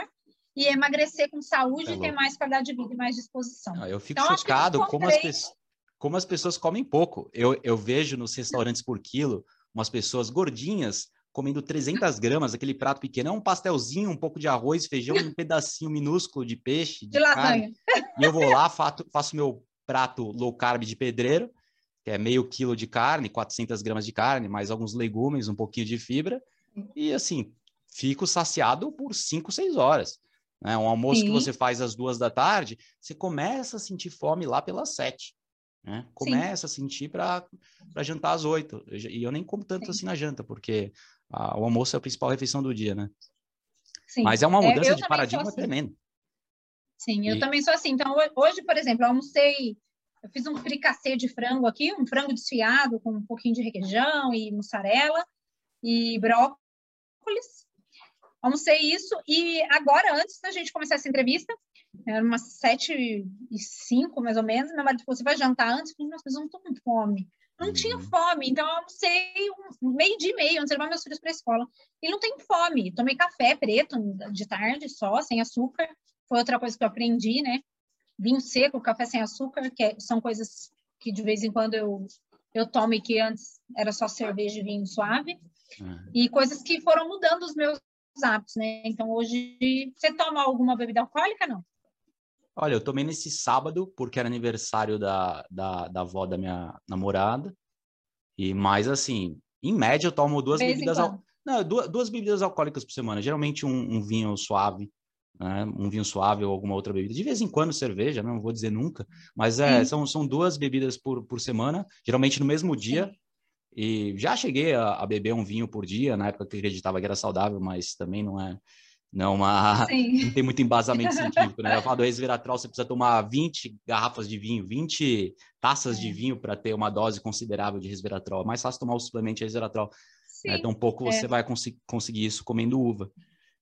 e emagrecer com saúde é e ter mais qualidade de vida e mais disposição. Ah, eu fico então, chocado como, as pessoas, como as pessoas comem pouco. Eu, eu vejo nos restaurantes por quilo umas pessoas gordinhas comendo 300 gramas, aquele prato pequeno, é um pastelzinho, um pouco de arroz, feijão, um pedacinho minúsculo de peixe, de, de lasanha. E eu vou lá, faço, faço meu prato low carb de pedreiro, que é meio quilo de carne, 400 gramas de carne, mais alguns legumes, um pouquinho de fibra. E assim, fico saciado por 5, 6 horas. Né? Um almoço Sim. que você faz às duas da tarde, você começa a sentir fome lá pelas sete. Né? Começa Sim. a sentir para jantar às oito. E eu nem como tanto Sim. assim na janta, porque a, o almoço é a principal refeição do dia, né? Sim. Mas é uma é, mudança é, de paradigma assim. tremenda. Sim, eu e... também sou assim. Então, hoje, por exemplo, eu almocei, eu fiz um fricassê de frango aqui, um frango desfiado com um pouquinho de requeijão e mussarela e brócolis almocei isso e agora, antes da gente começar essa entrevista, era umas sete e cinco, mais ou menos, meu marido falou, você vai jantar antes? Eu falei, nossa, mas eu não tô com fome. Não tinha uhum. fome, então eu almocei um meio dia e meio antes de levar meus filhos para a escola. E não tenho fome. Tomei café preto de tarde só, sem açúcar. Foi outra coisa que eu aprendi, né? Vinho seco, café sem açúcar, que é, são coisas que de vez em quando eu, eu tomo e que antes era só cerveja e vinho suave. Uhum. E coisas que foram mudando os meus hábitos, né? Então, hoje, você toma alguma bebida alcoólica, não? Olha, eu tomei nesse sábado, porque era aniversário da, da, da avó da minha namorada. E mais assim, em média, eu tomo duas bebidas al... Não, duas, duas, bebidas alcoólicas por semana. Geralmente um, um vinho suave, né? um vinho suave ou alguma outra bebida. De vez em quando cerveja, não vou dizer nunca, mas é, são, são duas bebidas por, por semana, geralmente no mesmo dia. Sim. E já cheguei a, a, beber um vinho por dia, na época que acreditava que era saudável, mas também não é não, uma, não tem muito embasamento científico, né? Eu falo do resveratrol, você precisa tomar 20 garrafas de vinho, 20 taças é. de vinho para ter uma dose considerável de resveratrol. É mais fácil tomar o suplemento de resveratrol. Né? Então, pouco é. você vai cons conseguir isso comendo uva.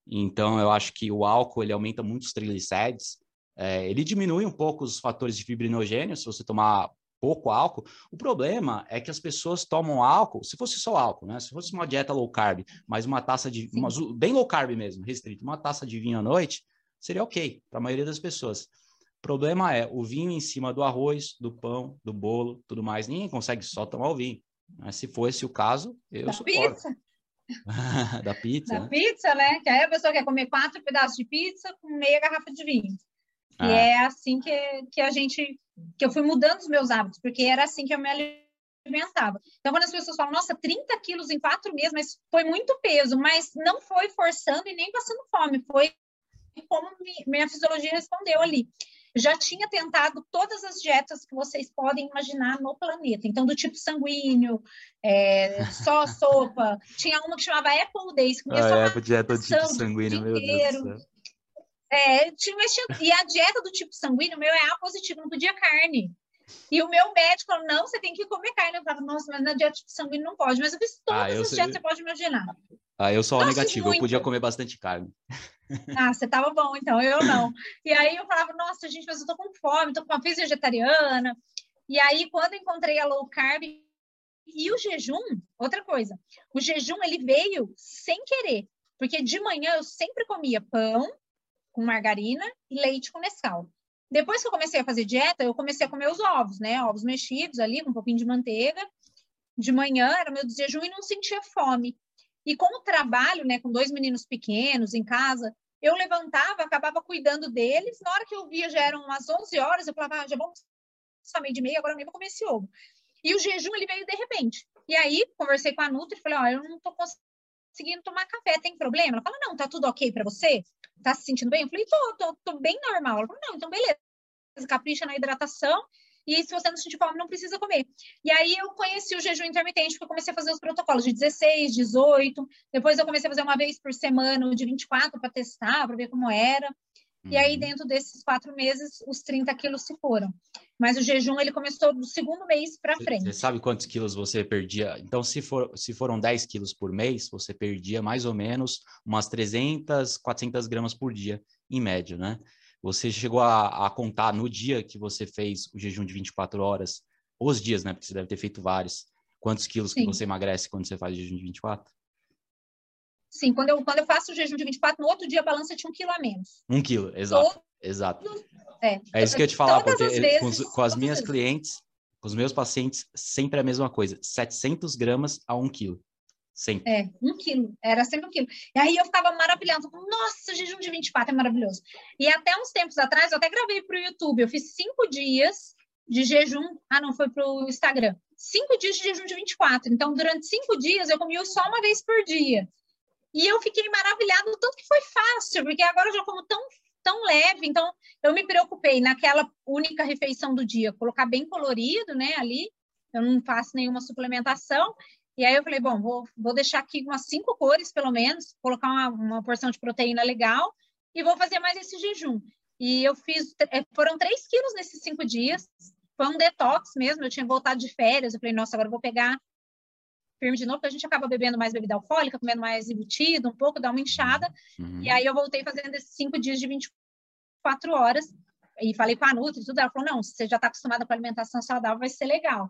Então, eu acho que o álcool, ele aumenta muito os triglicérides, é, ele diminui um pouco os fatores de fibrinogênio, se você tomar pouco álcool. O problema é que as pessoas tomam álcool, se fosse só álcool, né? Se fosse uma dieta low carb, mas uma taça de. Uma, bem low carb mesmo, restrito, uma taça de vinho à noite, seria ok para a maioria das pessoas. O problema é o vinho em cima do arroz, do pão, do bolo, tudo mais. Ninguém consegue só tomar o vinho. Mas se fosse o caso, eu da suporto. Pizza. da pizza. Da né? pizza, né? Que aí a pessoa quer comer quatro pedaços de pizza com meia garrafa de vinho. E ah. é assim que, que a gente, que eu fui mudando os meus hábitos, porque era assim que eu me alimentava. Então, quando as pessoas falam, nossa, 30 quilos em quatro meses, mas foi muito peso, mas não foi forçando e nem passando fome, foi como minha fisiologia respondeu ali. Já tinha tentado todas as dietas que vocês podem imaginar no planeta. Então, do tipo sanguíneo, é, só sopa. Tinha uma que chamava Apple Days, que comia ah, só é, dieta do tipo sanguíneo, meu Deus. É, e a dieta do tipo sanguíneo, meu é A positivo, não podia carne. E o meu médico falou, não, você tem que comer carne. Eu falava, nossa, mas na dieta tipo sanguíneo não pode. Mas eu fiz todas ah, eu as dietas que você pode imaginar. Ah, eu sou negativo, eu podia comer bastante carne. Ah, você tava bom, então, eu não. E aí eu falava, nossa, gente, mas eu tô com fome, tô com uma fiz vegetariana. E aí, quando encontrei a low carb e o jejum, outra coisa, o jejum ele veio sem querer, porque de manhã eu sempre comia pão, com margarina e leite com Nescau. Depois que eu comecei a fazer dieta, eu comecei a comer os ovos, né? Ovos mexidos ali, com um pouquinho de manteiga. De manhã era meu desjejum e não sentia fome. E com o trabalho, né, com dois meninos pequenos em casa, eu levantava, acabava cuidando deles. Na hora que eu via, já eram umas 11 horas, eu falava, ah, já vamos só meio de meia, agora eu nem vou comer esse ovo. E o jejum, ele veio de repente. E aí, conversei com a Nutri, falei, ó, oh, eu não tô conseguindo tomar café, tem problema? Ela fala, não, tá tudo ok para você? Tá se sentindo bem? Eu falei, tô, tô, tô bem normal. Ela falou, não, então beleza, capricha na hidratação e se você não sentir fome, não precisa comer. E aí eu conheci o jejum intermitente, porque eu comecei a fazer os protocolos de 16, 18, depois eu comecei a fazer uma vez por semana, de 24, para testar, para ver como era. E aí, uhum. dentro desses quatro meses, os 30 quilos se foram. Mas o jejum, ele começou do segundo mês para frente. Você sabe quantos quilos você perdia? Então, se, for, se foram 10 quilos por mês, você perdia mais ou menos umas 300, 400 gramas por dia, em média, né? Você chegou a, a contar no dia que você fez o jejum de 24 horas, os dias, né? Porque você deve ter feito vários. Quantos quilos Sim. que você emagrece quando você faz o jejum de 24? Sim, quando eu, quando eu faço o jejum de 24, no outro dia a balança tinha um quilo a menos. Um quilo, exato. Todo, exato. É, é isso que eu ia te falar, porque vezes, com, com, as minhas clientes, com os meus pacientes, sempre a mesma coisa. 700 gramas a um quilo. Sempre. É, um quilo. Era sempre um quilo. E aí eu ficava maravilhando. Nossa, jejum de 24 é maravilhoso. E até uns tempos atrás, eu até gravei para o YouTube. Eu fiz cinco dias de jejum. Ah, não, foi para o Instagram. Cinco dias de jejum de 24. Então, durante cinco dias, eu comia só uma vez por dia. E eu fiquei maravilhado, tanto que foi fácil, porque agora eu já como tão, tão leve, então eu me preocupei naquela única refeição do dia, colocar bem colorido, né, ali, eu não faço nenhuma suplementação, e aí eu falei, bom, vou, vou deixar aqui umas cinco cores, pelo menos, colocar uma, uma porção de proteína legal, e vou fazer mais esse jejum. E eu fiz, é, foram três quilos nesses cinco dias, foi um detox mesmo, eu tinha voltado de férias, eu falei, nossa, agora eu vou pegar firme de novo, porque a gente acaba bebendo mais bebida alcoólica, comendo mais embutido, um pouco, dá uma inchada. Uhum. E aí eu voltei fazendo esses cinco dias de 24 horas. E falei com a Nutri e tudo. Ela falou: não, se você já está acostumada com alimentação saudável, vai ser legal.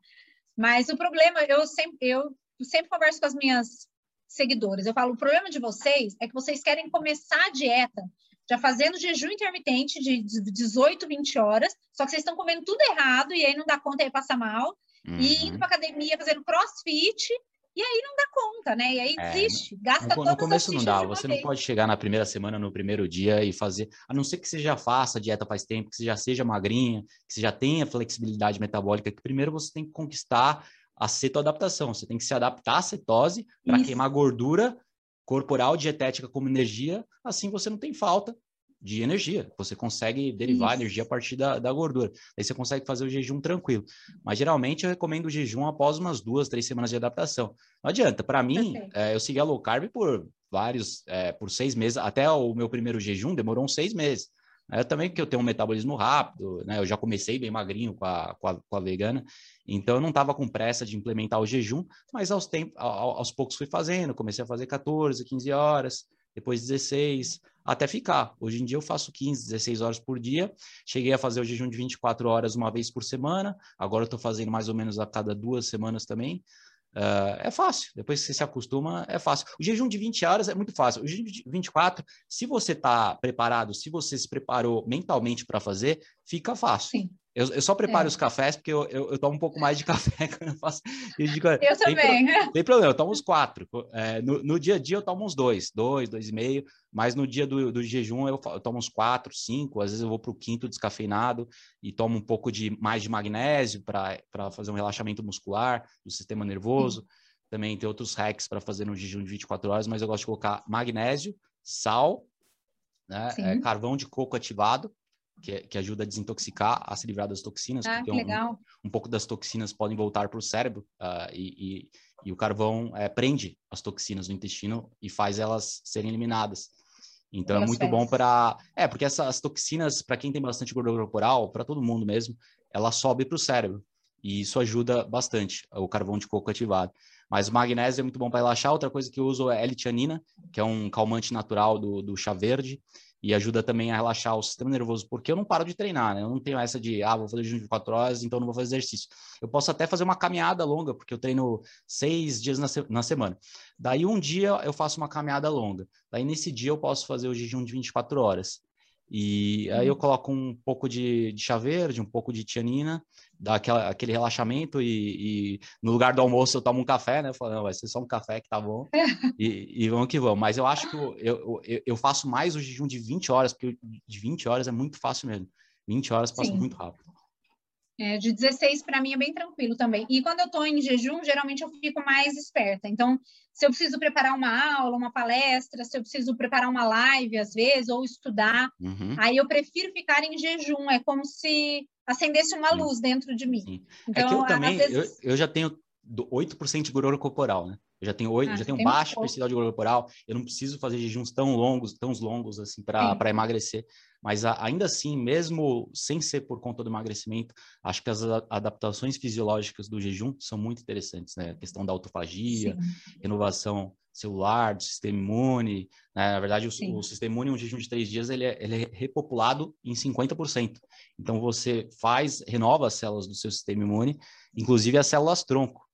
Mas o problema, eu sempre, eu sempre converso com as minhas seguidoras. Eu falo: o problema de vocês é que vocês querem começar a dieta já fazendo jejum intermitente de 18, 20 horas, só que vocês estão comendo tudo errado e aí não dá conta e aí passa mal. Uhum. E indo para academia, fazendo crossfit E aí não dá conta, né? E aí é, desiste, gasta no, No começo não dá, você não pode chegar na primeira semana, no primeiro dia e fazer, a não ser que você já faça dieta faz tempo, que você já seja magrinha, que você já tenha flexibilidade metabólica, que primeiro você tem que conquistar a cetoadaptação, você tem que se adaptar à cetose para queimar gordura corporal dietética como energia, assim você não tem falta de energia. Você consegue derivar Isso. energia a partir da, da gordura. Aí você consegue fazer o jejum tranquilo. Mas geralmente eu recomendo o jejum após umas duas, três semanas de adaptação. Não adianta. Para mim, é, eu segui a low carb por vários, é, por seis meses. Até o meu primeiro jejum demorou uns seis meses. Eu também que eu tenho um metabolismo rápido, né? Eu já comecei bem magrinho com a, com a, com a vegana, então eu não estava com pressa de implementar o jejum, mas aos, tempos, aos poucos fui fazendo, comecei a fazer 14, 15 horas, depois 16, até ficar. Hoje em dia eu faço 15, 16 horas por dia. Cheguei a fazer o jejum de 24 horas uma vez por semana. Agora eu estou fazendo mais ou menos a cada duas semanas também. Uh, é fácil, depois que você se acostuma, é fácil. O jejum de 20 horas é muito fácil. O jejum de 24, se você está preparado, se você se preparou mentalmente para fazer, fica fácil. Sim. Eu, eu só preparo é. os cafés porque eu, eu, eu, tomo um pouco mais de café quando eu faço. Eu, digo, eu também. Tem, tem, problema, eu tomo uns quatro. É, no, no, dia a dia eu tomo uns dois, dois, dois e meio, mas no dia do, do jejum eu, eu, tomo uns quatro, cinco, às vezes eu vou para o quinto descafeinado e tomo um pouco de mais de magnésio para fazer um relaxamento muscular do sistema nervoso. Sim. Também tem outros hacks para fazer no jejum de 24 horas, mas eu gosto de colocar magnésio, sal, né, é, carvão de coco ativado que, que, ajuda a desintoxicar, a se livrar das toxinas, ah, porque um, um, pouco das toxinas podem voltar para o cérebro uh, e, e, e, o carvão é, prende as toxinas no intestino e faz elas serem eliminadas. Então é muito bom para. É, porque essas toxinas, para quem tem bastante gordura corporal, para todo mundo mesmo, ela sobe para o cérebro. E isso ajuda bastante, o carvão de coco ativado. Mas o magnésio é muito bom para relaxar. Outra coisa que eu uso é L-tianina, que é um calmante natural do, do chá verde e ajuda também a relaxar o sistema nervoso, porque eu não paro de treinar, né? Eu não tenho essa de, ah, vou fazer jejum de quatro horas, então não vou fazer exercício. Eu posso até fazer uma caminhada longa, porque eu treino seis dias na, se na semana. Daí um dia eu faço uma caminhada longa. Daí nesse dia eu posso fazer o jejum de 24 horas. E aí eu uhum. coloco um pouco de, de chá verde, um pouco de tianina, dá aquela, aquele relaxamento e, e, no lugar do almoço eu tomo um café, né? Eu falo, não, vai ser só um café que tá bom e, e vamos que vamos. Mas eu acho que eu, eu, eu, faço mais o jejum de 20 horas, porque de 20 horas é muito fácil mesmo. 20 horas passa Sim. muito rápido. É, de 16 para mim é bem tranquilo também. E quando eu estou em jejum, geralmente eu fico mais esperta. Então, se eu preciso preparar uma aula, uma palestra, se eu preciso preparar uma live às vezes, ou estudar, uhum. aí eu prefiro ficar em jejum. É como se acendesse uma luz dentro de mim. Sim. Então, é que eu também, vezes... eu, eu já tenho 8% de gordura corporal, né? Eu já tenho oito, ah, já tenho um baixo percentual de gordura corporal, eu não preciso fazer jejuns tão longos, tão longos assim para emagrecer. Mas a, ainda assim, mesmo sem ser por conta do emagrecimento, acho que as adaptações fisiológicas do jejum são muito interessantes, né? A questão da autofagia, Sim. renovação celular, do sistema imune. Né? Na verdade, o, o, sistema imune, um jejum de três dias, ele é, ele é repopulado em 50%. Então, você faz, renova as células do seu sistema imune, inclusive as células tronco.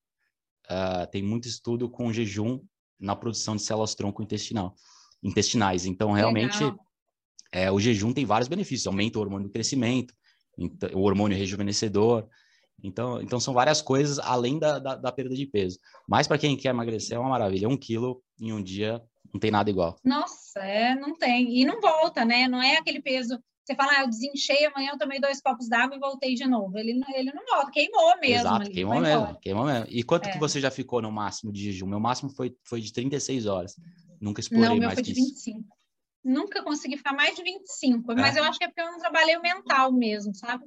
Uh, tem muito estudo com jejum na produção de células tronco intestinal, intestinais. Então, realmente, é, o jejum tem vários benefícios. Aumenta o hormônio do crescimento, então, o hormônio rejuvenescedor. Então, então são várias coisas além da, da, da perda de peso. Mas para quem quer emagrecer é uma maravilha. Um quilo em um dia não tem nada igual. Nossa, é, não tem. E não volta, né? Não é aquele peso você fala, ah, eu desinchei, amanhã eu tomei dois copos d'água e voltei de novo. Ele, ele não volta, queimou mesmo. Exato, ali, queimou mesmo, queimou mesmo. E quanto é. que você já ficou no máximo de jejum? Meu máximo foi, foi de 36 horas. Nunca explorei não, mais foi de 25. Isso. Nunca consegui ficar mais de 25, é. mas eu acho que é porque eu não trabalhei o mental mesmo, sabe?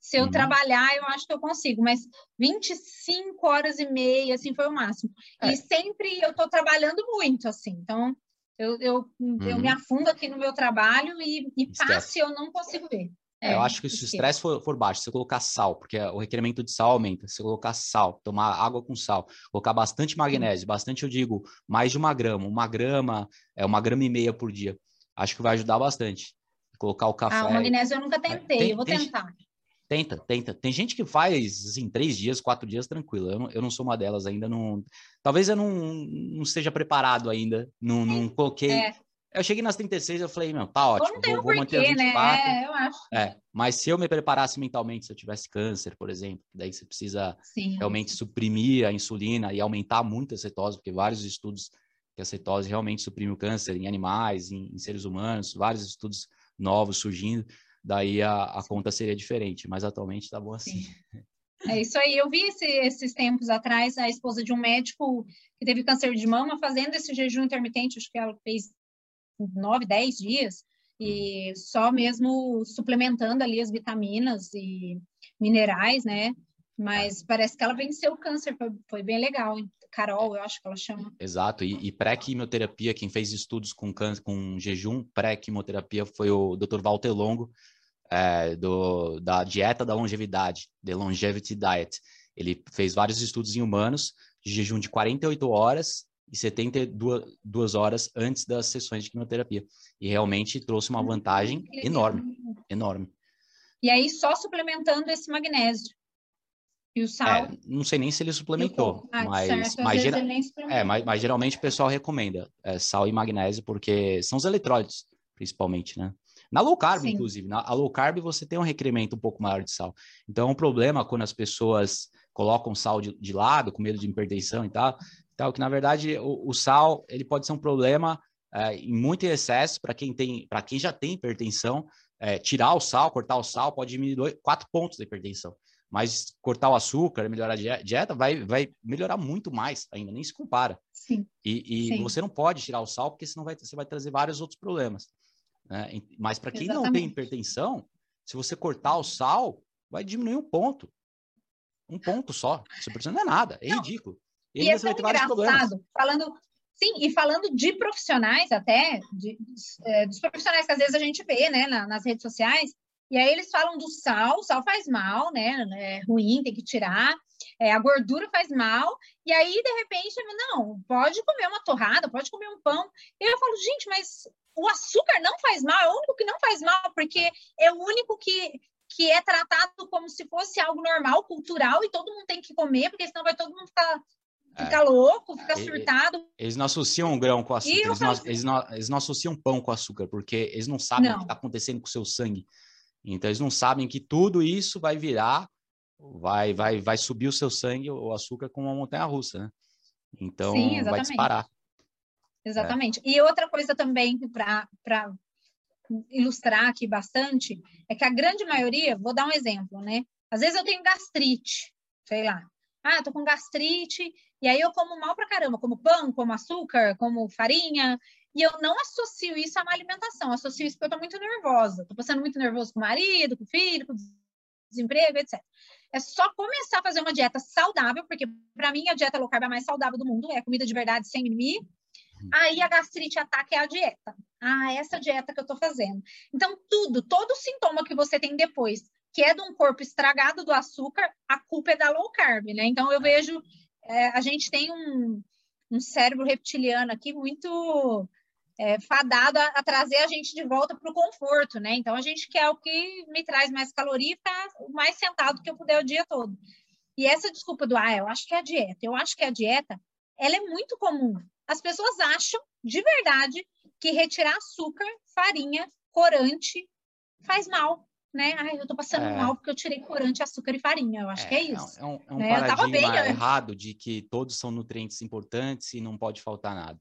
Se eu uhum. trabalhar, eu acho que eu consigo, mas 25 horas e meia, assim, foi o máximo. É. E sempre eu tô trabalhando muito, assim, então eu, eu, uhum. eu me uhum. afundo aqui no meu trabalho e, e passe eu não consigo ver. É, eu acho que se o estresse for, for, baixo, se colocar sal, porque o requerimento de sal aumenta, se colocar sal, tomar água com sal, colocar bastante magnésio, bastante eu digo, mais de uma grama, uma grama, é uma grama e meia por dia, acho que vai ajudar bastante. Colocar o café. Ah, o magnésio eu nunca tentei, tem, eu vou tem, tentar. Tenta, tenta. Tem gente que faz, assim, três dias, quatro dias tranquilo. Eu não, eu não sou uma delas ainda. Não... Talvez eu não, não esteja preparado ainda. Não, não coloquei. É. Eu cheguei nas 36, eu falei, meu, tá ótimo, não tem vou, um vou manter porquê, 24. Né? É, eu acho. É, mas se eu me preparasse mentalmente, se eu tivesse câncer, por exemplo, daí você precisa Sim. realmente suprimir a insulina e aumentar muito a cetose, porque vários estudos que a cetose realmente suprime o câncer em animais, em, em seres humanos, vários estudos novos surgindo, daí a, a conta seria diferente, mas atualmente tá bom assim. Sim. É isso aí. Eu vi esse, esses tempos atrás a esposa de um médico que teve câncer de mama fazendo esse jejum intermitente, acho que ela fez nove, dez dias, e só mesmo suplementando ali as vitaminas e minerais, né? Mas parece que ela venceu o câncer, foi, foi bem legal. Carol, eu acho que ela chama. Exato, e, e pré-quimioterapia, quem fez estudos com, câncer, com jejum pré-quimioterapia foi o Dr. Walter Longo, é, do, da dieta da longevidade, The Longevity Diet. Ele fez vários estudos em humanos, de jejum de 48 horas e 72 horas antes das sessões de quimioterapia. E realmente trouxe uma hum, vantagem enorme, enorme. E aí, só suplementando esse magnésio. E o sal. É, não sei nem se ele suplementou, ah, mas, mas, gera... é, mas, mas, geralmente o pessoal recomenda é, sal e magnésio, porque são os eletrólitos, principalmente, né? Na low carb, Sim. inclusive. Na a low carb você tem um requerimento um pouco maior de sal. Então, é um problema quando as pessoas colocam sal de, de lado, com medo de hipertensão e tal, tal que na verdade o, o sal ele pode ser um problema é, em muito excesso para quem tem, para quem já tem hipertensão. É, tirar o sal, cortar o sal, pode diminuir quatro pontos da hipertensão. Mas cortar o açúcar, melhorar a dieta, vai, vai melhorar muito mais ainda, nem se compara. Sim. E, e Sim. você não pode tirar o sal, porque senão vai, você vai trazer vários outros problemas. Né? Mas para quem Exatamente. não tem hipertensão, se você cortar o sal, vai diminuir um ponto. Um ponto só. Isso não é nada, é não. ridículo. E, e é tão engraçado, falando, sim, e falando de profissionais até, de, é, dos profissionais que às vezes a gente vê, né, na, nas redes sociais, e aí eles falam do sal, o sal faz mal, né, é ruim, tem que tirar, é, a gordura faz mal, e aí, de repente, não, pode comer uma torrada, pode comer um pão. E eu falo, gente, mas o açúcar não faz mal, é o único que não faz mal, porque é o único que, que é tratado como se fosse algo normal, cultural, e todo mundo tem que comer, porque senão vai todo mundo ficar, ficar é. louco, ficar surtado. Eles não associam grão com açúcar, eles não, eles, não, eles não, associam pão com açúcar, porque eles não sabem não. o que está acontecendo com o seu sangue. Então, eles não sabem que tudo isso vai virar, vai, vai, vai subir o seu sangue, o açúcar, com uma montanha-russa, né? Então, Sim, vai disparar. Exatamente. É. E outra coisa também para ilustrar aqui bastante é que a grande maioria, vou dar um exemplo, né? Às vezes eu tenho gastrite, sei lá. Ah, eu tô com gastrite, e aí eu como mal pra caramba, como pão, como açúcar, como farinha, e eu não associo isso a uma alimentação, associo isso porque eu tô muito nervosa, tô passando muito nervoso com o marido, com o filho, com o desemprego, etc. É só começar a fazer uma dieta saudável, porque para mim a dieta low carb é a mais saudável do mundo, é comida de verdade sem mimimi, Aí a gastrite ataca é a dieta. Ah, essa dieta que eu tô fazendo. Então, tudo, todo sintoma que você tem depois, que é de um corpo estragado do açúcar, a culpa é da low carb, né? Então, eu vejo, é, a gente tem um, um cérebro reptiliano aqui muito é, fadado a, a, trazer a gente de volta para o conforto, né? Então, a gente quer o que me traz mais caloria e ficar o mais sentado que eu puder o dia todo. E essa desculpa do, ah, eu acho que é a dieta, eu acho que é a dieta, ela é muito comum as pessoas acham de verdade que retirar açúcar, farinha, corante faz mal, né? Ai, eu tô passando é. mal porque eu tirei corante, açúcar e farinha. Eu acho é, que é, é isso. É um, é um né? paradigma errado de que todos são nutrientes importantes e não pode faltar nada.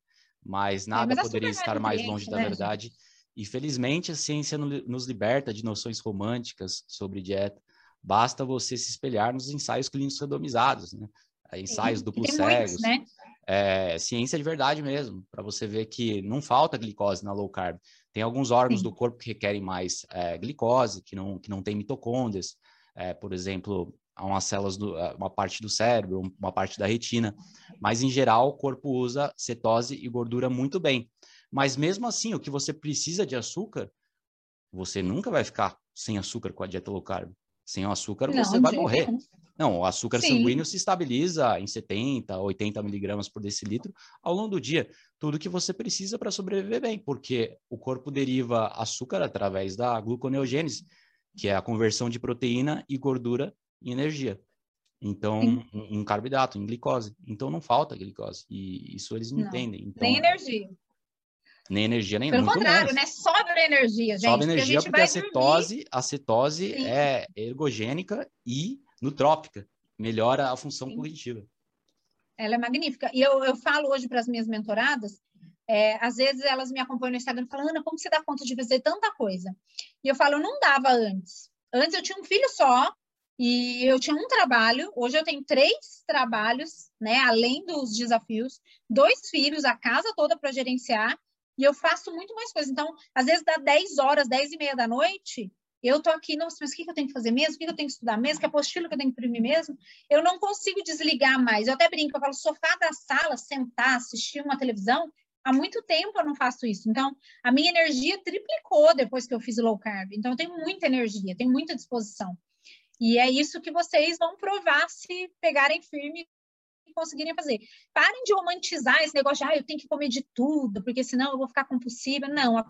Mas é, nada mas poderia estar mais longe da né, verdade. Gente? E felizmente a ciência nos liberta de noções românticas sobre dieta. Basta você se espelhar nos ensaios clínicos randomizados, né? Ensaios duplos cegos. Muitos, né? é, ciência de verdade mesmo, para você ver que não falta glicose na low carb. Tem alguns órgãos Sim. do corpo que requerem mais é, glicose, que não, que não tem mitocôndrias, é, por exemplo, umas células, do, é, uma parte do cérebro, uma parte da retina, mas em geral o corpo usa cetose e gordura muito bem. Mas mesmo assim, o que você precisa de açúcar, você nunca vai ficar sem açúcar com a dieta low carb. Sem o açúcar, não, você vai morrer. Não, o açúcar Sim. sanguíneo se estabiliza em 70, 80 miligramas por decilitro ao longo do dia. Tudo que você precisa para sobreviver bem, porque o corpo deriva açúcar através da gluconeogênese, que é a conversão de proteína e gordura em energia. Então, em, em carboidrato, em glicose. Então, não falta glicose. E isso eles não, não. entendem. Então, Nem energia. Nem energia, nem Pelo contrário, menos. né? Sobe a energia, gente. Sobe a energia porque a, a cetose, a cetose é ergogênica e nutrópica. Melhora a função Sim. cognitiva. Ela é magnífica. E eu, eu falo hoje para as minhas mentoradas, é, às vezes elas me acompanham no Instagram e falam, Ana, como você dá conta de fazer tanta coisa? E eu falo, eu não dava antes. Antes eu tinha um filho só, e eu tinha um trabalho, hoje eu tenho três trabalhos, né? Além dos desafios, dois filhos, a casa toda para gerenciar, e eu faço muito mais coisas. Então, às vezes dá 10 horas, 10 e meia da noite, eu tô aqui, não, mas o que eu tenho que fazer mesmo? O que eu tenho que estudar mesmo? Que apostila que eu tenho que imprimir mesmo? Eu não consigo desligar mais. Eu até brinco, eu falo, sofá da sala, sentar, assistir uma televisão, há muito tempo eu não faço isso. Então, a minha energia triplicou depois que eu fiz low carb. Então, eu tenho muita energia, tenho muita disposição. E é isso que vocês vão provar se pegarem firme e conseguirem fazer. Parem de romantizar esse negócio de, ah, eu tenho que comer de tudo, porque senão eu vou ficar compulsiva. Não, a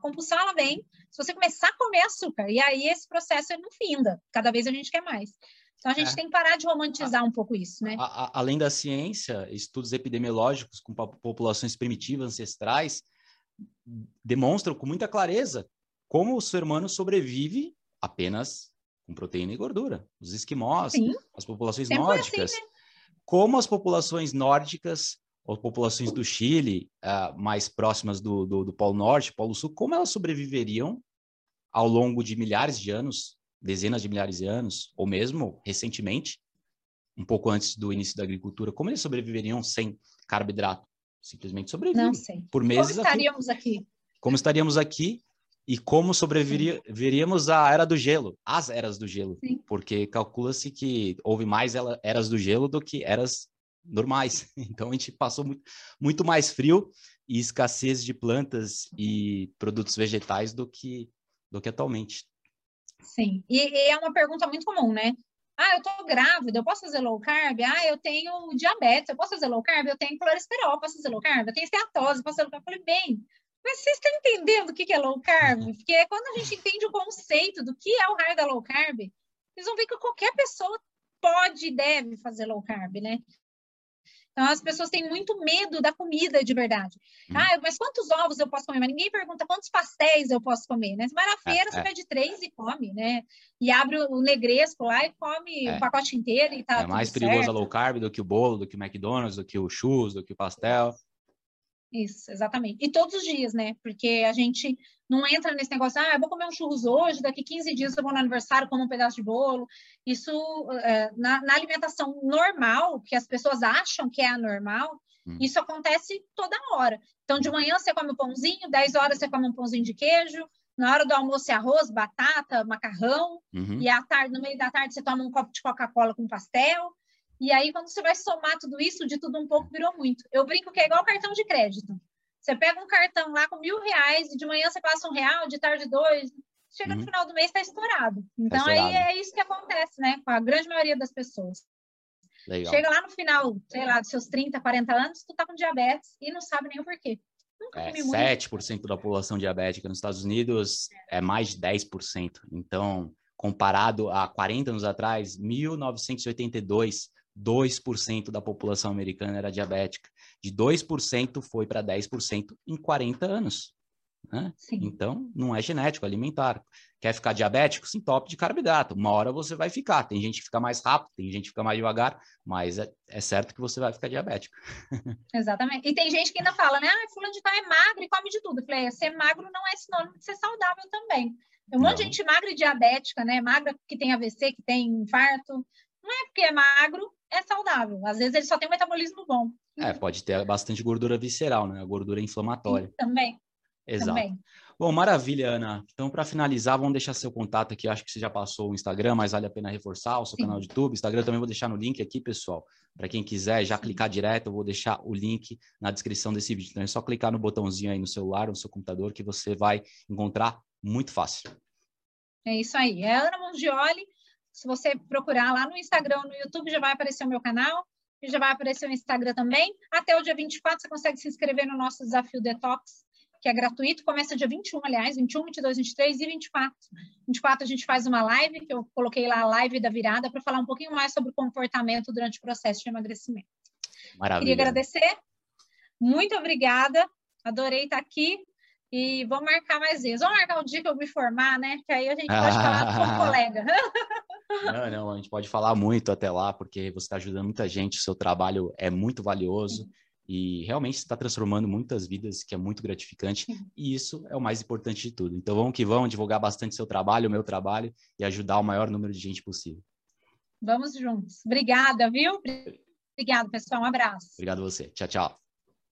compulsão ela vem se você começar a comer açúcar. E aí esse processo não finda. Cada vez a gente quer mais. Então a gente é. tem que parar de romantizar um pouco isso, né? A, a, além da ciência, estudos epidemiológicos com populações primitivas ancestrais demonstram com muita clareza como o ser humano sobrevive apenas com proteína e gordura. Os esquimós, Sim. as populações Sempre nórdicas. Assim, né? Como as populações nórdicas, ou populações do Chile, uh, mais próximas do, do, do Polo Norte, Polo Sul, como elas sobreviveriam ao longo de milhares de anos, dezenas de milhares de anos, ou mesmo recentemente, um pouco antes do início da agricultura, como eles sobreviveriam sem carboidrato? Simplesmente sobrevivem. Não sei. Por meses como estaríamos aqui? aqui? Como estaríamos aqui e como sobreviveríamos à era do gelo, às eras do gelo, Sim. porque calcula-se que houve mais eras do gelo do que eras normais. Então a gente passou muito, muito mais frio e escassez de plantas e produtos vegetais do que do que atualmente. Sim, e, e é uma pergunta muito comum, né? Ah, eu tô grávida, eu posso fazer low carb? Ah, eu tenho diabetes, eu posso fazer low carb? Eu tenho colesterol, posso fazer low carb? Eu tenho esteatose, posso fazer low carb? Eu falei, bem, mas vocês estão entendendo o que é low carb? Uhum. Porque quando a gente entende o conceito do que é o raio da low carb, vocês vão ver que qualquer pessoa pode e deve fazer low carb, né? Então, as pessoas têm muito medo da comida de verdade. Hum. Ah, mas quantos ovos eu posso comer? Mas ninguém pergunta quantos pastéis eu posso comer, né? Vai na é, feira, é, você é. pede três e come, né? E abre o negresco lá e come é. o pacote inteiro e tá É mais perigoso certo. a low carb do que o bolo, do que o McDonald's, do que o churros, do que o pastel. Isso, exatamente. E todos os dias, né? Porque a gente não entra nesse negócio, ah, eu vou comer um churros hoje, daqui 15 dias eu vou no aniversário, como um pedaço de bolo. Isso, é, na, na, alimentação normal, que as pessoas acham que é anormal, hum. isso acontece toda hora. Então, de manhã você come um pãozinho, 10 horas você come um pãozinho de queijo, na hora do almoço é arroz, batata, macarrão, uhum. e à tarde, no meio da tarde, você toma um copo de Coca-Cola com pastel. E aí, quando você vai somar tudo isso, de tudo um pouco virou muito. Eu brinco que é igual cartão de crédito. Você pega um cartão lá com mil reais, e de manhã você passa um real, de tarde dois, chega uhum. no final do mês está estourado. Então, tá estourado. aí é isso que acontece, né? Com a grande maioria das pessoas. Legal. Chega lá no final, sei lá, dos seus 30, 40 anos, tu tá com diabetes e não sabe nem o porquê. Nunca é, 7% da população diabética nos Estados Unidos é mais de 10%. Então, comparado a 40 anos atrás, 1982, 2% da população americana era diabética. De 2% foi para 10% em 40 anos. Né? Então, não é genético, é alimentar. Quer ficar diabético? Se entope de carboidrato. Uma hora você vai ficar. Tem gente que fica mais rápido, tem gente que fica mais devagar, mas é, é certo que você vai ficar diabético. Exatamente. E tem gente que ainda fala, né? Ah, fulano de tal é magro e come de tudo. Eu falei, ser magro não é sinônimo de ser saudável também. Tem um monte de gente magra e diabética, né? Magra que tem AVC, que tem infarto. Não é porque é magro, é saudável. Às vezes ele só tem um metabolismo bom. É, pode ter bastante gordura visceral, né? A gordura inflamatória. Sim, também. Exato. Também. Bom, maravilha, Ana. Então, para finalizar, vamos deixar seu contato aqui. acho que você já passou o Instagram, mas vale a pena reforçar o seu Sim. canal do YouTube. Instagram também vou deixar no link aqui, pessoal. Para quem quiser já clicar direto, eu vou deixar o link na descrição desse vídeo. Então, é só clicar no botãozinho aí no celular, no seu computador, que você vai encontrar muito fácil. É isso aí. É Ana Mongioli. Se você procurar lá no Instagram, no YouTube, já vai aparecer o meu canal, e já vai aparecer o Instagram também. Até o dia 24, você consegue se inscrever no nosso desafio Detox, que é gratuito. Começa dia 21, aliás, 21, 22, 23 e 24. 24 a gente faz uma live, que eu coloquei lá a live da virada, para falar um pouquinho mais sobre o comportamento durante o processo de emagrecimento. Maravilha. Queria agradecer. Muito obrigada. Adorei estar aqui. E vamos marcar mais vezes. Vamos marcar um dia que eu me formar, né? Que aí a gente pode falar com um colega. Não, não, a gente pode falar muito até lá, porque você está ajudando muita gente, o seu trabalho é muito valioso e realmente está transformando muitas vidas, que é muito gratificante, e isso é o mais importante de tudo. Então vamos que vamos divulgar bastante seu trabalho, o meu trabalho, e ajudar o maior número de gente possível. Vamos juntos. Obrigada, viu? Obrigado, pessoal. Um abraço. Obrigado a você. Tchau, tchau.